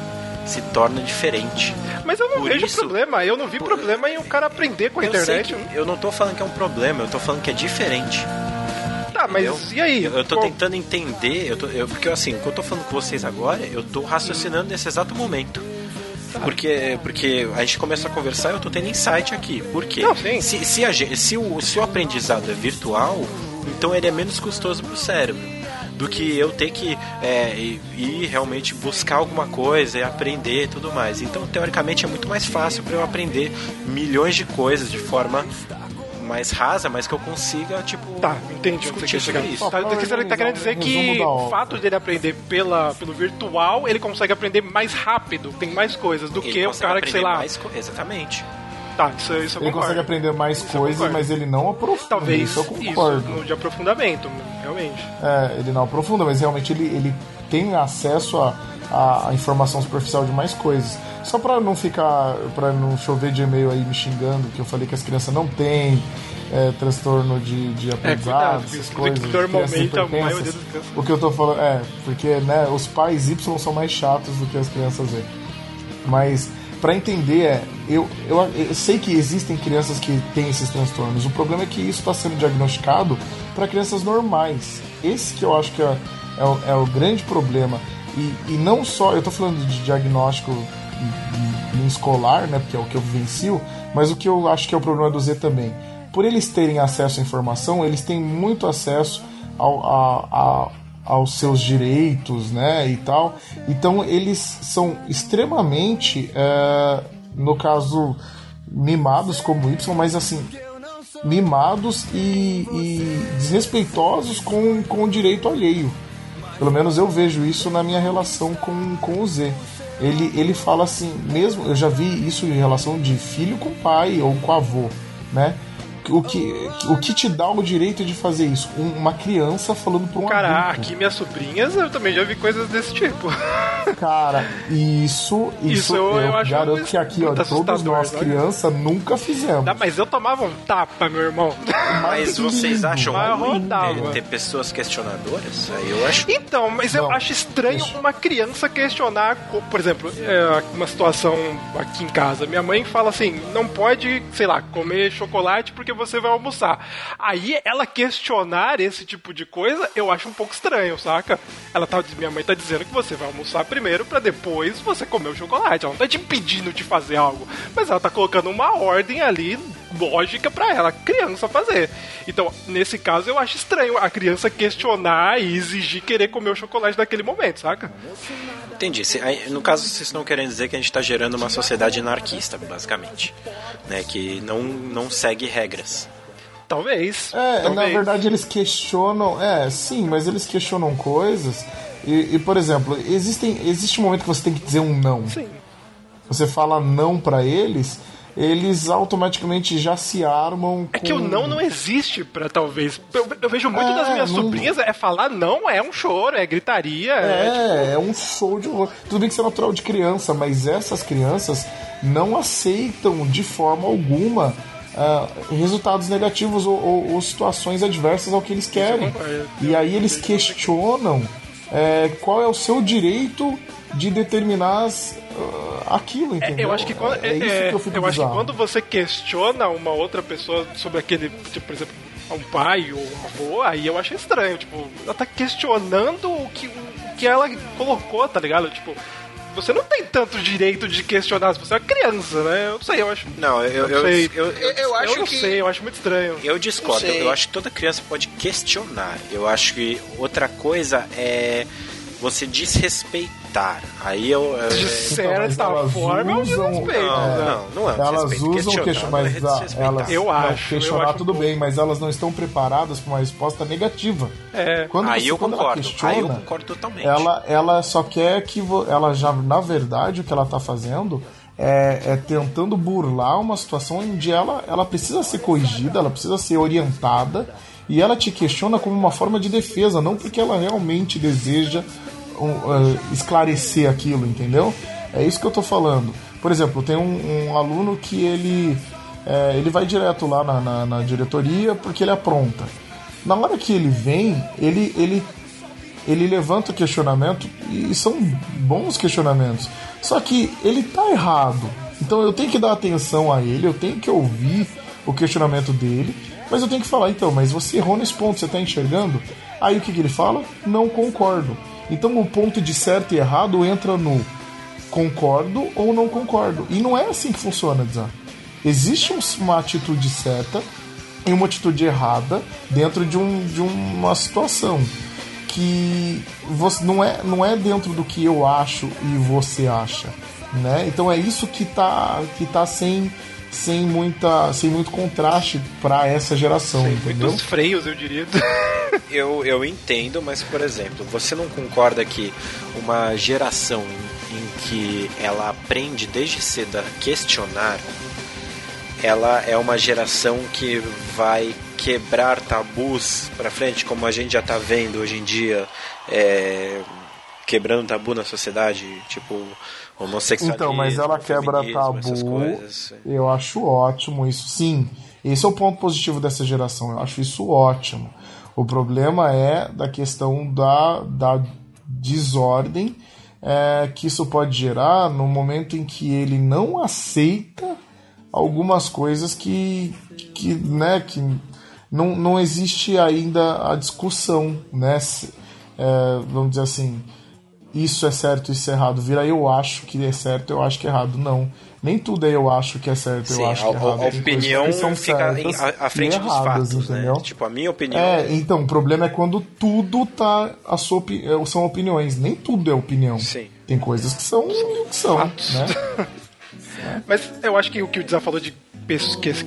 se torna diferente. Mas eu não Por vejo isso- problema. Eu não vi por- problema em o cara aprender com a Eu, internet. eu não tô falando que é um problema, eu tô falando que é diferente. Tá, mas entendeu? e aí? Eu, eu tô Qual- tentando entender, eu tô, eu, porque assim, o que eu tô falando com vocês agora, eu tô raciocinando nesse exato momento. Porque, porque a gente começa a conversar e eu tô tendo insight aqui. Por quê? Não. Se, se, a se o, se o aprendizado é virtual, então ele é menos custoso pro cérebro. Do que eu ter que é, ir ir realmente buscar alguma coisa e aprender e tudo mais. Então, teoricamente, é muito mais fácil para eu aprender milhões de coisas de forma mais rasa, mas que eu consiga, tipo, Tá, entendi discutir sobre isso. Tá, Só pra você tá organizar querendo um dizer que o fato dele aprender pela, pelo virtual, ele consegue aprender mais rápido, tem mais coisas do Ele que o cara que, sei lá. mais Exatamente. Tá, isso, isso eu Ele consegue aprender mais Isso coisas, mas ele não aprofunda. Talvez isso eu concordo. no- de aprofundamento, realmente. É, ele não aprofunda, mas realmente ele, ele tem acesso a, a informação superficial de mais coisas. Só pra não ficar, pra não chover de e-mail aí me xingando, que eu falei que as crianças não têm é, transtorno de, de aprendizado, cuidado, essas coisas. normalmente a maioria das crianças- O que eu tô falando, é, porque né, os pais Y são mais chatos do que as crianças Z. Mas pra entender é, eu, eu, eu sei que existem crianças que têm esses transtornos. O problema é que isso está sendo diagnosticado para crianças normais. Esse que eu acho que é, é o, é o grande problema. E, e não só, eu tô falando de diagnóstico em escolar, né, porque é o que eu vivencio, mas o que eu acho que é o problema do Z também. Por eles terem acesso à informação, eles têm muito acesso ao, a- a- aos seus direitos, né, e tal. Então eles são extremamente, é, no caso, mimados como Y, mas assim, mimados e, e desrespeitosos com, com o direito alheio. Pelo menos eu vejo isso na minha relação com, com o Z. Ele, ele fala assim, mesmo, eu já vi isso em relação de filho com pai ou com avô, né? O, que, o que te dá o direito de fazer isso? Um- uma criança falando pra um Cara, adulto. aqui minhas sobrinhas, eu também já vi coisas desse tipo. [LAUGHS] Cara, isso, isso, Isso eu- eu, eu acho garanto que aqui, ó, todos assustador, nós sabe? crianças nunca fizemos. Tá, mas eu tomava um tapa, meu irmão. [LAUGHS] Mas vocês acham ruim ter, ter pessoas questionadoras? Aí eu acho Então, mas eu Não. acho estranho uma criança questionar, por exemplo, é, uma situação aqui em casa. Minha mãe fala assim: não pode, sei lá, comer chocolate porque você vai almoçar. Aí ela questionar esse tipo de coisa, eu acho um pouco estranho, saca? Ela tá, minha mãe tá dizendo que você vai almoçar primeiro pra depois você comer o chocolate. Ela não tá te impedindo de fazer algo, mas ela tá colocando uma ordem ali lógica pra ela, criança, fazer. Então, nesse caso, eu acho estranho a criança questionar e exigir querer comer o chocolate naquele momento, saca? Entendi. No caso, vocês estão querendo dizer que a gente está gerando uma sociedade anarquista, basicamente. Né? Que não, não segue regras. Talvez. É, talvez. na verdade eles questionam. É, sim, mas eles questionam coisas. E, e, por exemplo, existem, existe um momento que você tem que dizer um não. Sim. Você fala não pra eles, eles automaticamente já se armam. É que o com- não não existe pra talvez. Eu, eu vejo muito É, das minhas não- sobrinhas é falar não, é um choro, é gritaria. É, tipo, É, é um show de horror. Tudo bem que isso é natural de criança, mas essas crianças não aceitam de forma alguma ah, resultados negativos ou, ou- ou situações adversas ao que eles querem. E aí eles questionam é, qual é o seu direito de determinar as, ah, aquilo, entendeu? Eu acho que quando, é, isso é, que eu eu acho que quando você questiona uma outra pessoa sobre aquele, tipo, por exemplo, um pai ou um avô, aí eu acho estranho. Tipo, ela tá questionando o que, o que ela colocou, tá ligado? Tipo, você não tem tanto direito de questionar se você é uma criança, né? Eu não sei, eu acho. Não, eu, eu, sei. eu, eu, Eu acho eu não que- sei, eu acho muito estranho. eu discordo. Sei. Eu acho que toda criança pode questionar. Eu acho que outra coisa é você desrespeitar. Aí eu. é, De Então, certa forma, eu usam- desrespeito. Não, né? não, não é um Elas usam Questionar é ah, elas Eu acho, questionar eu acho tudo um bem, mas elas não estão preparadas para uma resposta negativa. É. Quando Aí você- eu quando ela concordo. questiona, Aí eu concordo totalmente. Ela, ela só quer que vo- ela já, na verdade, o que ela tá fazendo é, é tentando burlar uma situação onde ela, ela precisa ser corrigida, ela precisa ser orientada e ela te questiona como uma forma de defesa, não porque ela realmente deseja um, esclarecer aquilo, entendeu? É isso que eu tô falando. Por exemplo, tem um, um aluno que ele, é, ele vai direto lá na, na, na diretoria porque ele apronta. Na hora que ele vem, ele, ele ele levanta o questionamento e são bons questionamentos. Só que ele tá errado. Então eu tenho que dar atenção a ele, eu tenho que ouvir o questionamento dele, mas eu tenho que falar, então, mas você errou nesse ponto, você tá enxergando? Aí o que, que ele fala? Não concordo. Então o ponto de certo e errado entra no concordo ou não concordo. E não é assim que funciona, Zé. Existe um- uma atitude certa e uma atitude errada dentro de, um, de uma situação que você não é, não é dentro do que eu acho e você acha, né? Então é isso que tá que tá sem sem muita sem muito contraste para essa geração, entendeu? Muitos freios, eu diria. [LAUGHS] Eu, eu entendo, mas por exemplo, você não concorda que uma geração em, em que ela aprende desde cedo a questionar, ela é uma geração que vai quebrar tabus pra frente, como a gente já tá vendo hoje em dia, é, quebrando tabu na sociedade, tipo homossexualismo, Então, mas ela quebra tabu. Eu acho ótimo isso, sim. Esse é o ponto positivo dessa geração. Eu acho isso ótimo. O problema é da questão da, da desordem é, que isso pode gerar no momento em que ele não aceita algumas coisas que, que né, que não, não existe ainda a discussão, né? É, vamos dizer assim, isso é certo, isso é errado. Vira eu acho que é certo, eu acho que é errado. Não. Nem tudo é eu acho que é certo, Sim, eu acho que é errado. a opinião são fica em- à, à frente e dos erradas, fatos, entendeu? né? Tipo, a minha opinião É, então, o problema é quando tudo tá. A sua, opi- é, são opiniões. Nem tudo é opinião. Sim. Tem coisas que são. Que são fatos. né? [LAUGHS] Mas eu acho que o que o Dizá falou de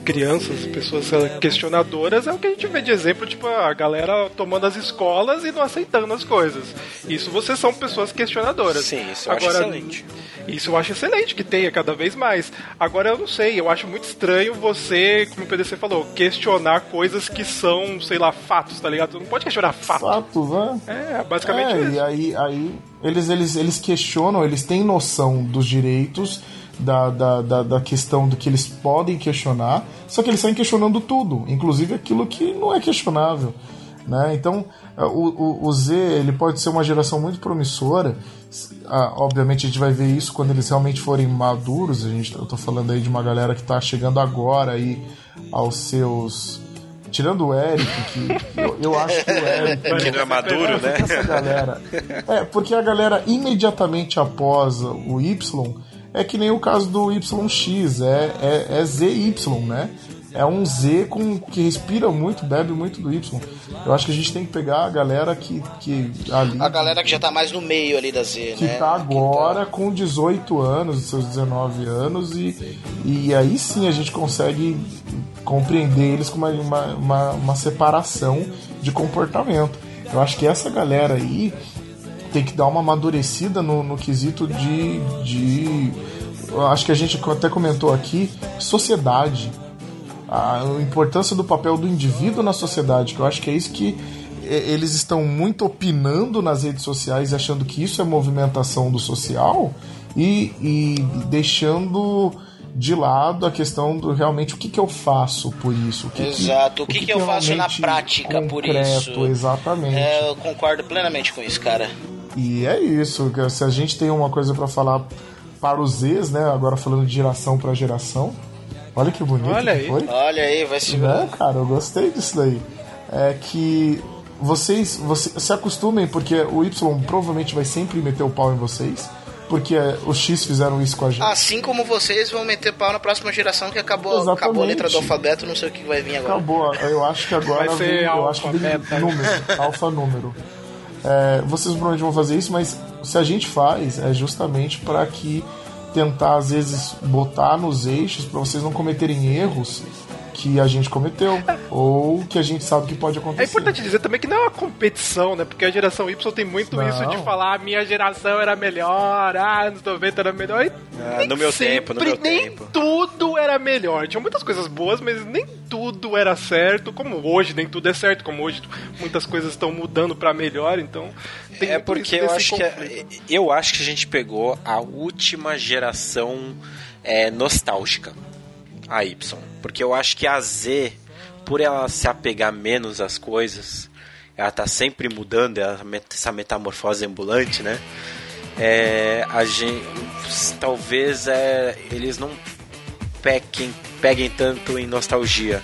crianças, pessoas eh, questionadoras, é o que a gente vê de exemplo, tipo, a galera tomando as escolas e não aceitando as coisas. Isso vocês são pessoas questionadoras. Sim, isso eu acho excelente. Isso eu acho excelente que tenha cada vez mais. Agora eu não sei, eu acho muito estranho você, como o PDC falou, questionar coisas que são, sei lá, fatos, tá ligado? Tu não pode questionar fatos. Fato, né? É, basicamente É, isso. e aí, aí eles, eles, eles questionam, eles têm noção dos direitos, da, da, da, da questão do que eles podem questionar, só que eles saem questionando tudo, inclusive aquilo que não é questionável. Né? Então, o, o, o Z ele pode ser uma geração muito promissora. Ah, obviamente, a gente vai ver isso quando eles realmente forem maduros. A gente, eu tô falando aí de uma galera que tá chegando agora aí aos seus. Tirando o Eric, que que eu, eu acho que o [LAUGHS] Eric. Que não é maduro, né? Essa galera. É, porque a galera imediatamente após o Y é que nem o caso do YX, é, é, é ZY, né? É um Z com, que respira muito, bebe muito do Y. Eu acho que a gente tem que pegar a galera que, que ali. A galera que já tá mais no meio ali da Z, que né? tá agora com 18 anos, seus 19 anos, e, e aí sim a gente consegue compreender eles com uma, uma, uma, uma separação de comportamento. Eu acho que essa galera aí tem que dar uma amadurecida no, no quesito de, de. Acho que a gente até comentou aqui, sociedade. A importância do papel do indivíduo na sociedade, que eu acho que é isso que eles estão muito opinando nas redes sociais, achando que isso é movimentação do social e, e deixando de lado a questão do realmente o que, que eu faço por isso. O que Exato. O que, que, eu faço na prática por isso? Exatamente. É, eu concordo plenamente com isso, cara. E é isso, se a gente tem uma coisa pra falar para os Zs, né? Agora falando de geração para geração. Olha que bonito Olha que aí. foi. Olha aí, vai se Né, cara, eu gostei disso daí. É que vocês, vocês se acostumem, porque o Y provavelmente vai sempre meter o pau em vocês. Porque os X fizeram isso com a gente. Assim como vocês vão meter pau na próxima geração que acabou, Exatamente. acabou a letra do alfabeto, não sei o que vai vir agora. Acabou. Eu acho que agora Vai ser vem, eu acho que vem alfa, número, alfa número. É, vocês provavelmente vão fazer isso, mas se a gente faz, é justamente para que tentar às vezes botar nos eixos para vocês não cometerem erros que a gente cometeu ou que a gente sabe que pode acontecer. É importante dizer também que não é uma competição, né? Porque a geração Y tem muito Não. isso de falar a minha geração era melhor, ah, anos 90 era melhor. E Ah, no meu sempre, tempo, no meu nem tempo. tudo era melhor. Tinha muitas coisas boas, mas nem tudo era certo, como hoje nem tudo é certo, como hoje muitas coisas estão mudando pra melhor, então tem É muito porque eu acho que é- conflito. eu acho que a gente pegou a última geração é, nostálgica, a Y, porque eu acho que a Z, por ela se apegar menos às coisas, ela tá sempre mudando, ela- essa metamorfose ambulante, né? É, a gente, talvez é, eles não pequem, peguem tanto em nostalgia.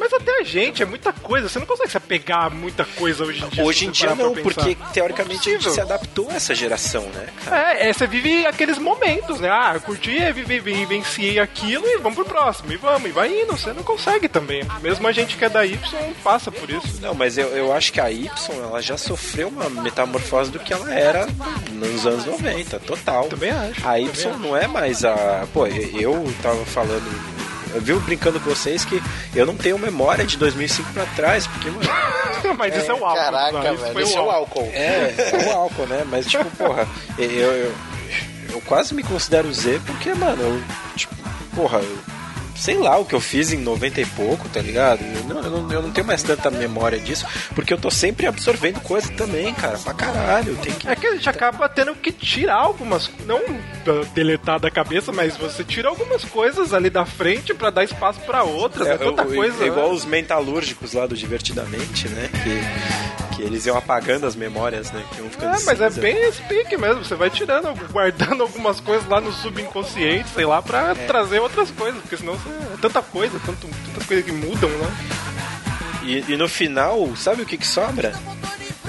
Mas até a gente, é muita coisa. Você não consegue se apegar a muita coisa hoje em dia. Hoje em dia não, porque teoricamente a gente se adaptou a essa geração, né? cara? É, é, você vive aqueles momentos, né? Ah, eu curti, vivi, vivenciei aquilo e vamos pro próximo. E vamos, e vai indo. Você não consegue também. Mesmo a gente que é da Y passa por isso. Não, mas eu, eu acho que a Y ela já sofreu uma metamorfose do que ela era nos anos 90, total. Também acho, A Y não é mais a. Pô, eu tava falando. Eu vi brincando com vocês que eu não tenho memória de 2005 pra trás, porque, mano. [LAUGHS] Mas isso é o álcool. Caraca, não, isso velho, foi esse é o álcool. É, é o álcool, né? Mas, tipo, porra, eu, eu, eu quase me considero Z porque, mano, eu, tipo, porra, eu, sei lá o que eu fiz em 90 e pouco, tá ligado? Eu não, eu não, eu não tenho mais tanta memória disso, porque eu tô sempre absorvendo coisa também, cara, pra caralho. Tem que. É que a gente acaba tendo que tirar algumas. Não deletar da cabeça, mas você tira algumas coisas ali da frente pra dar espaço pra outras. É, tanta eu- coisa. é igual né? os mentalúrgicos lá do Divertidamente, né? Que, que eles iam apagando as memórias, né? Que iam ficando É, mas é cinza. bem esse pique mesmo. Você vai tirando, guardando algumas coisas lá no subconsciente, sei lá, pra É. trazer outras coisas. Porque senão você, é tanta coisa, tanto, tantas coisas que mudam, né? E, e no final, sabe o que que sobra?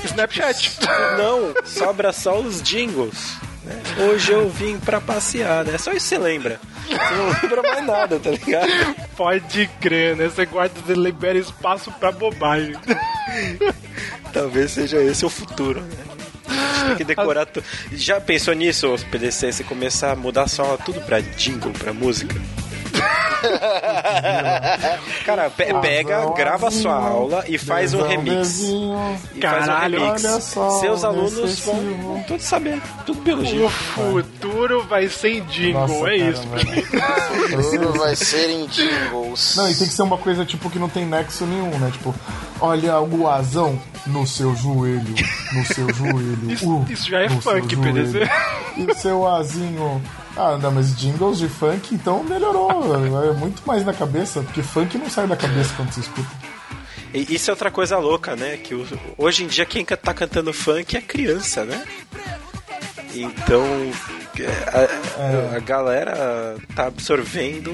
Snapchat. Não, sobra só os jingles. Né? Hoje eu vim pra passear, né? Só isso você lembra. Você não lembra mais nada, tá ligado? Pode crer, né? Você guarda, você libera espaço pra bobagem. Talvez seja esse o futuro, né? Tem que decorar tudo. Já pensou nisso, PDC? Você começar a mudar só tudo pra jingle, pra música? [LAUGHS] Cara, pe- pega, grava a sua aula e faz um remix. E faz um Caralho, remix. olha só, Seus alunos vão, todos saber. Tudo biologia. O futuro vai ser em jingle, Nossa, é cara, isso. velho. [LAUGHS] Tudo vai ser em jingles. Não, e tem que ser uma coisa tipo que não tem nexo nenhum, né? Tipo, olha o guazão no seu joelho, no seu joelho. Isso- uh, isso já é funk. PDC. E o seu azinho. Ah, não, mas jingles de funk então melhorou. É muito mais na cabeça, porque funk não sai da cabeça quando você escuta. E isso é outra coisa louca, né? Que hoje em dia quem tá cantando funk é criança, né? Então a, a- a galera tá absorvendo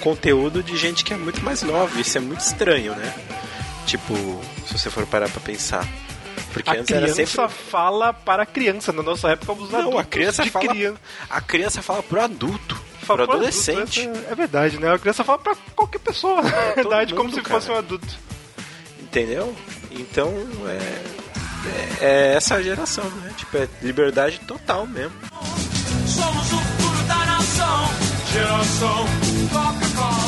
conteúdo de gente que é muito mais nova. Isso é muito estranho, né? Tipo, se você for parar pra pensar. Porque A antes era criança sempre. fala para a criança. Na nossa época, os adultos Não, a criança de fala. criança. A criança fala pro adulto. Fala pro pro adolescente. adulto, essa É verdade, né? A criança fala pra qualquer pessoa, na verdade, como se fosse um cara. adulto. Entendeu? Então é, é, é essa geração, né? Tipo, é liberdade total mesmo. Somos o futuro da nação. Geração Coca-Cola.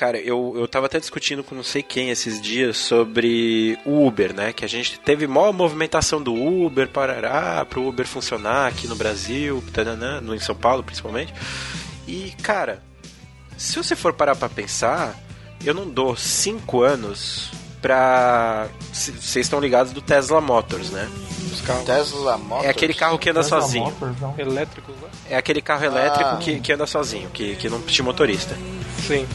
Cara, eu, eu tava até discutindo com não sei quem esses dias sobre o Uber, né? Que a gente teve maior movimentação do Uber, parará, pro Uber funcionar aqui no Brasil, tananã, no, em São Paulo principalmente. E, cara, se você for parar pra pensar, eu não dou cinco anos pra. Vocês estão ligados do Tesla Motors, né? Os carros Tesla Motors. É aquele carro que anda Tesla sozinho. Motors, não. elétricos, né? É aquele carro elétrico Ah. que, que anda sozinho, que, que não tinha motorista. Sim.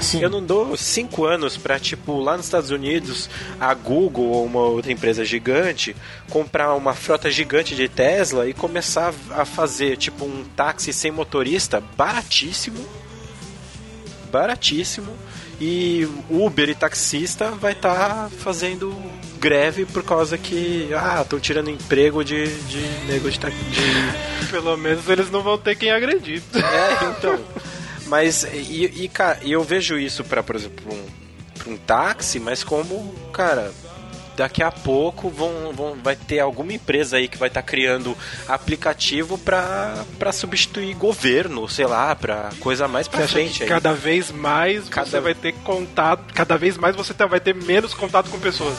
Sim. Eu não dou cinco anos pra, tipo, lá nos Estados Unidos, a Google ou uma outra empresa gigante comprar uma frota gigante de Tesla e começar a fazer, tipo, um táxi sem motorista baratíssimo. Baratíssimo. E Uber e taxista vai estar fazendo greve por causa que, ah, estão tirando emprego de, de nego de, de Pelo menos eles não vão ter quem agredir. é, então. [LAUGHS] Mas, e, e, cara, eu vejo isso pra, por exemplo, um, pra um táxi, mas como, cara, daqui a pouco vão, vão, vai ter alguma empresa aí que vai estar criando aplicativo pra substituir governo, sei lá, pra coisa mais pra frente que aí. cada vez mais Cada- você vai ter contato, cada vez mais você tá- vai ter menos contato com pessoas.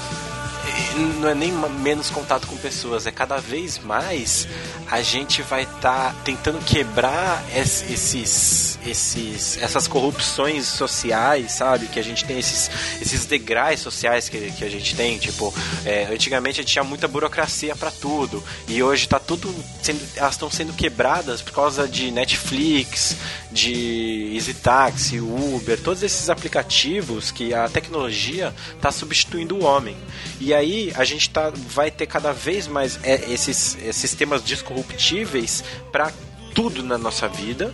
Não é nem menos contato com pessoas, é cada vez mais a gente vai estar tentando quebrar es- esses, esses, essas corrupções sociais, sabe? Que a gente tem esses, esses degraus sociais que, que a gente tem. Tipo, é, antigamente a gente tinha muita burocracia para tudo e hoje tá tudo sendo, elas estão sendo quebradas por causa de Netflix, de Easy Taxi, Uber, todos esses aplicativos que a tecnologia está substituindo o homem. E aí a gente tá, vai ter cada vez mais é, esses, esses sistemas descorruptíveis para tudo na nossa vida.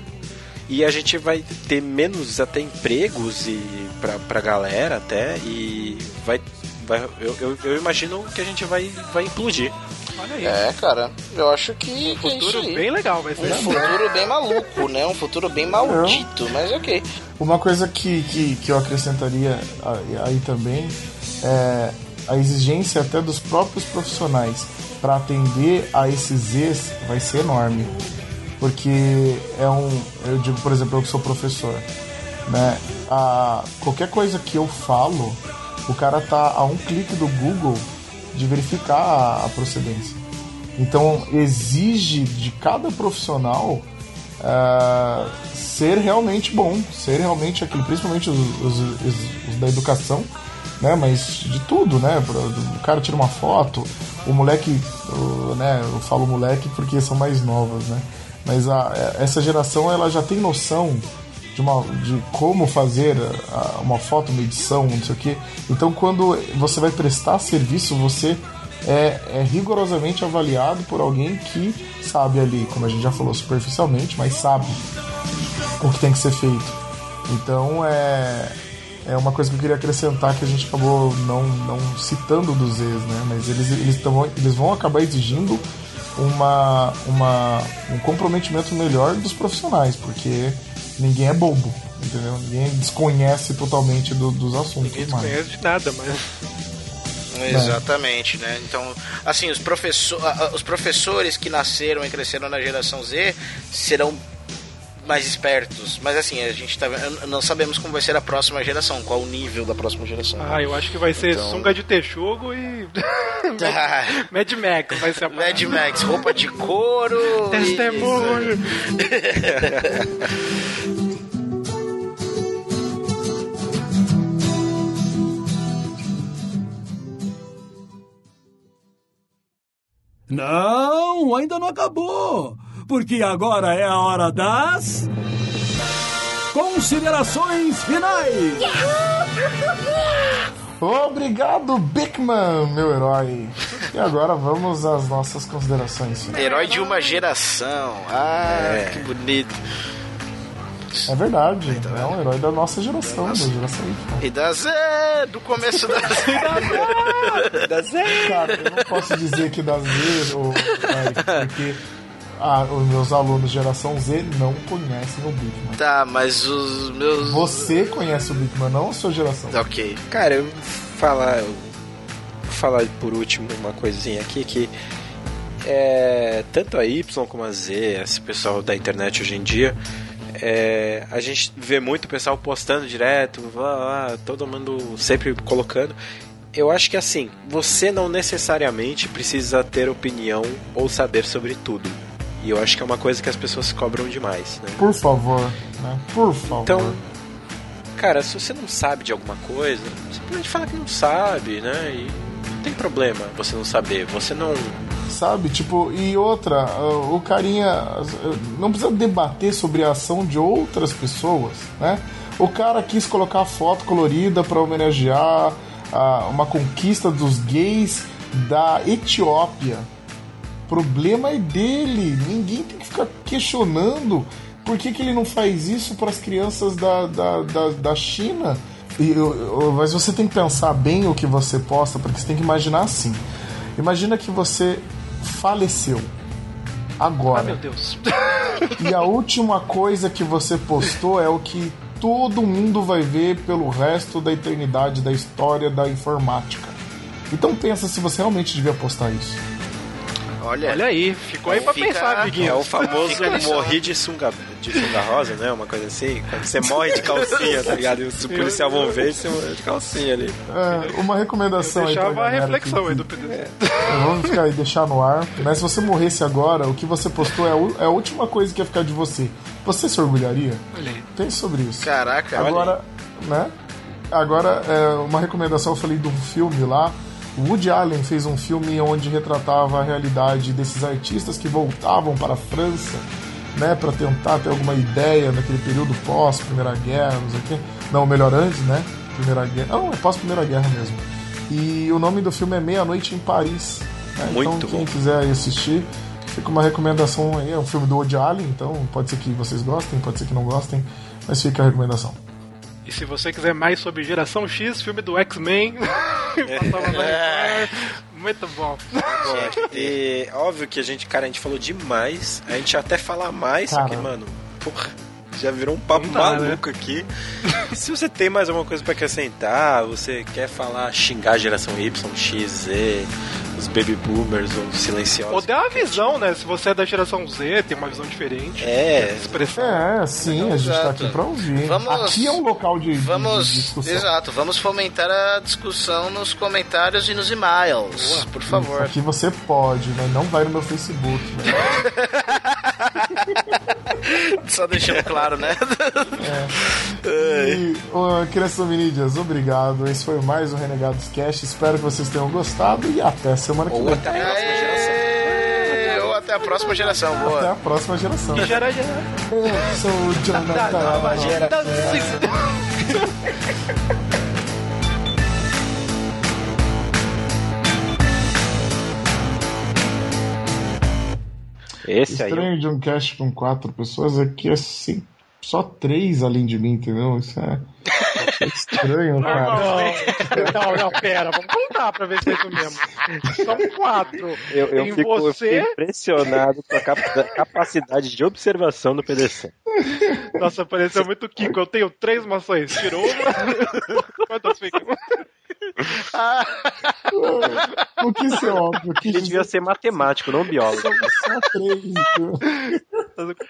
E a gente vai ter menos até empregos e pra, pra galera até. E vai. vai eu, eu, eu imagino que a gente vai, vai implodir. Olha aí. É, cara, eu acho que, um que é isso futuro aí. bem legal vai ser. Um futuro bem maluco, né? Um futuro bem maldito, mas ok. Uma coisa que, que, que eu acrescentaria aí- aí também é a exigência até dos próprios profissionais para atender a esses Zs vai ser enorme. Porque é um. Eu digo, por exemplo, eu que sou professor. Né? A, qualquer coisa que eu falo, o cara tá a um clique do Google de verificar a, a procedência. Então exige de cada profissional ah, ser realmente bom, ser realmente aquilo, principalmente os, os- os- os da educação, né? Mas de tudo, né? O cara tira uma foto, o moleque, o, né? Eu falo moleque porque são mais novas, né? Mas a- essa geração ela já tem noção de, uma, de como fazer a- uma foto, uma edição, não sei o que. Então, quando você vai prestar serviço, você é, é rigorosamente avaliado por alguém que sabe ali, como a gente já falou superficialmente, mas sabe o que tem que ser feito. Então, é, é uma coisa que eu queria acrescentar que a gente acabou não, não citando dos ex, né? Mas eles, eles, tão, eles vão acabar exigindo uma, uma, um comprometimento melhor dos profissionais, porque ninguém é bobo, entendeu? Ninguém desconhece totalmente do- dos assuntos. Ninguém mais. desconhece de nada, mas. [LAUGHS] Exatamente, né? Então, assim, os, professor, os professores que nasceram e cresceram na geração Z serão mais espertos. Mas assim, a gente tá não sabemos como vai ser a próxima geração, qual o nível da próxima geração. Ah, eu acho que vai ser Então- sunga de texugo e. [LAUGHS] Ah, [LAUGHS] Mad Max vai ser a Mad Max, roupa de couro. [LAUGHS] e- Testemunho. Não, ainda não acabou. Porque agora é a hora das. Considerações finais! Obrigado, Bigman, meu herói. E agora vamos às nossas considerações. finais. Herói de uma geração. Ah, que bonito. É verdade, é um herói da nossa geração, da geração Y. E da Z, do começo da Z. [LAUGHS] Da Zé. Cara, eu não posso dizer que da Z, ou, porque ah, os meus alunos geração Z não conhecem o Bigman. Tá, mas os meus. Você conhece o Bigman, não a sua geração. Ok. Cara, eu vou falar, eu vou falar por último uma coisinha aqui que é, tanto a Y como a Z, esse pessoal da internet hoje em dia, é, a gente vê muito o pessoal postando direto, todo mundo sempre colocando. Eu acho que assim, você não necessariamente precisa ter opinião ou saber sobre tudo. E eu acho que é uma coisa que as pessoas cobram demais, né? Por favor, né? Por favor. Então, cara, se você não sabe de alguma coisa, você pode falar que não sabe, né? E não tem problema você não saber. Você não. Sabe, tipo, e outra, o carinha não precisa debater sobre a ação de outras pessoas, né? O cara quis colocar foto colorida para homenagear ah, uma conquista dos gays da Etiópia. O problema é dele. Ninguém tem que ficar questionando por que, que ele não faz isso para as crianças da, da, da, da China. E, eu- mas você tem que pensar bem o que você posta, porque você tem que imaginar assim. Imagina que você faleceu agora. Ah, meu Deus. [LAUGHS] E a última coisa que você postou é o que todo mundo vai ver pelo resto da eternidade da história da informática. Então pensa se você realmente devia postar isso. Olha, Olha aí, ficou aí pra Fica- pensar, É amiguinho. o famoso morri de sunga, de sunga rosa, né? Uma coisa assim. Quando você morre de calcinha, tá ligado? E os policiais vão ver e você morre de calcinha ali. É, uma recomendação aí Deixava a reflexão que- aí do PDC. Vamos ficar aí, deixar no ar. Mas se você morresse agora, o que você postou é a, é a última coisa que ia ficar de você. Você se orgulharia? Olha aí. Pense sobre isso. caraca. Agora, né? Agora, é, uma recomendação, eu falei do filme lá. O Woody Allen fez um filme onde retratava a realidade desses artistas que voltavam para a França, né, para tentar ter alguma ideia naquele período pós Primeira Guerra, não sei o quê. Não, melhor antes, né? Primeira Guerra. Não, é pós Primeira Guerra mesmo. E o nome do filme é Meia Noite em Paris. né? Muito então, quem bom. quiser assistir, fica uma recomendação aí. É um filme do Woody Allen, então pode ser que vocês gostem, pode ser que não gostem, mas fica a recomendação. E se você quiser mais sobre Geração X, filme do X-Men, [LAUGHS] na Record. muito bom. E óbvio que a gente, cara, a gente falou demais. A gente até fala mais, só que, Cara. mano, porra, já virou um papo Não dá, né? maluco aqui. E se você tem mais alguma coisa pra acrescentar, você quer falar, xingar a geração Y, X, Z, os baby boomers ou os silenciosos. Ou dá uma visão, né? Se você é da geração Z, tem uma visão diferente. É. Expressão. É, sim, a gente tá Exato. aqui pra ouvir. Vamos- Aqui é um local de, de- de Vamos, discussão. exato, vamos fomentar a discussão nos comentários e nos e-mails, por favor. Aqui você pode, mas não vai no meu Facebook. né? [LAUGHS] [LAUGHS] Só deixando claro, né? E, crianças hominídeas, obrigado. Esse foi mais um Renegados Cast. Espero que vocês tenham gostado e até semana que Ou vem. até a próxima geração. Ou até a próxima geração, Até boa. a próxima geração. E gera, gera. Eu sou o Jonathan. [LAUGHS] Esse aí. Estranho de um cast com quatro pessoas aqui é assim, só três além de mim, entendeu? Isso é, é estranho, [LAUGHS] cara. Não, não, não, pera, vamos contar pra ver se é isso mesmo. São quatro. Eu, eu Tem fico, eu você? fico impressionado com a capa- capacidade de observação do PDC. Nossa, pareceu muito Kiko. Eu tenho três maçãs. Tirou uma. [LAUGHS] Quantas ficam? O que isso é óbvio? Que Ele devia ser matemático, não biólogo. só três. então.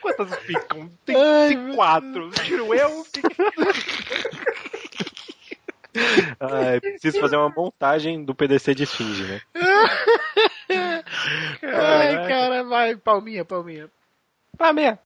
quantas, ficam? Tem, tem quatro. Tiro eu. Ai, preciso fazer uma montagem do PDC de Esfinge, né? Ai, cara, vai, palminha, palminha. Palminha.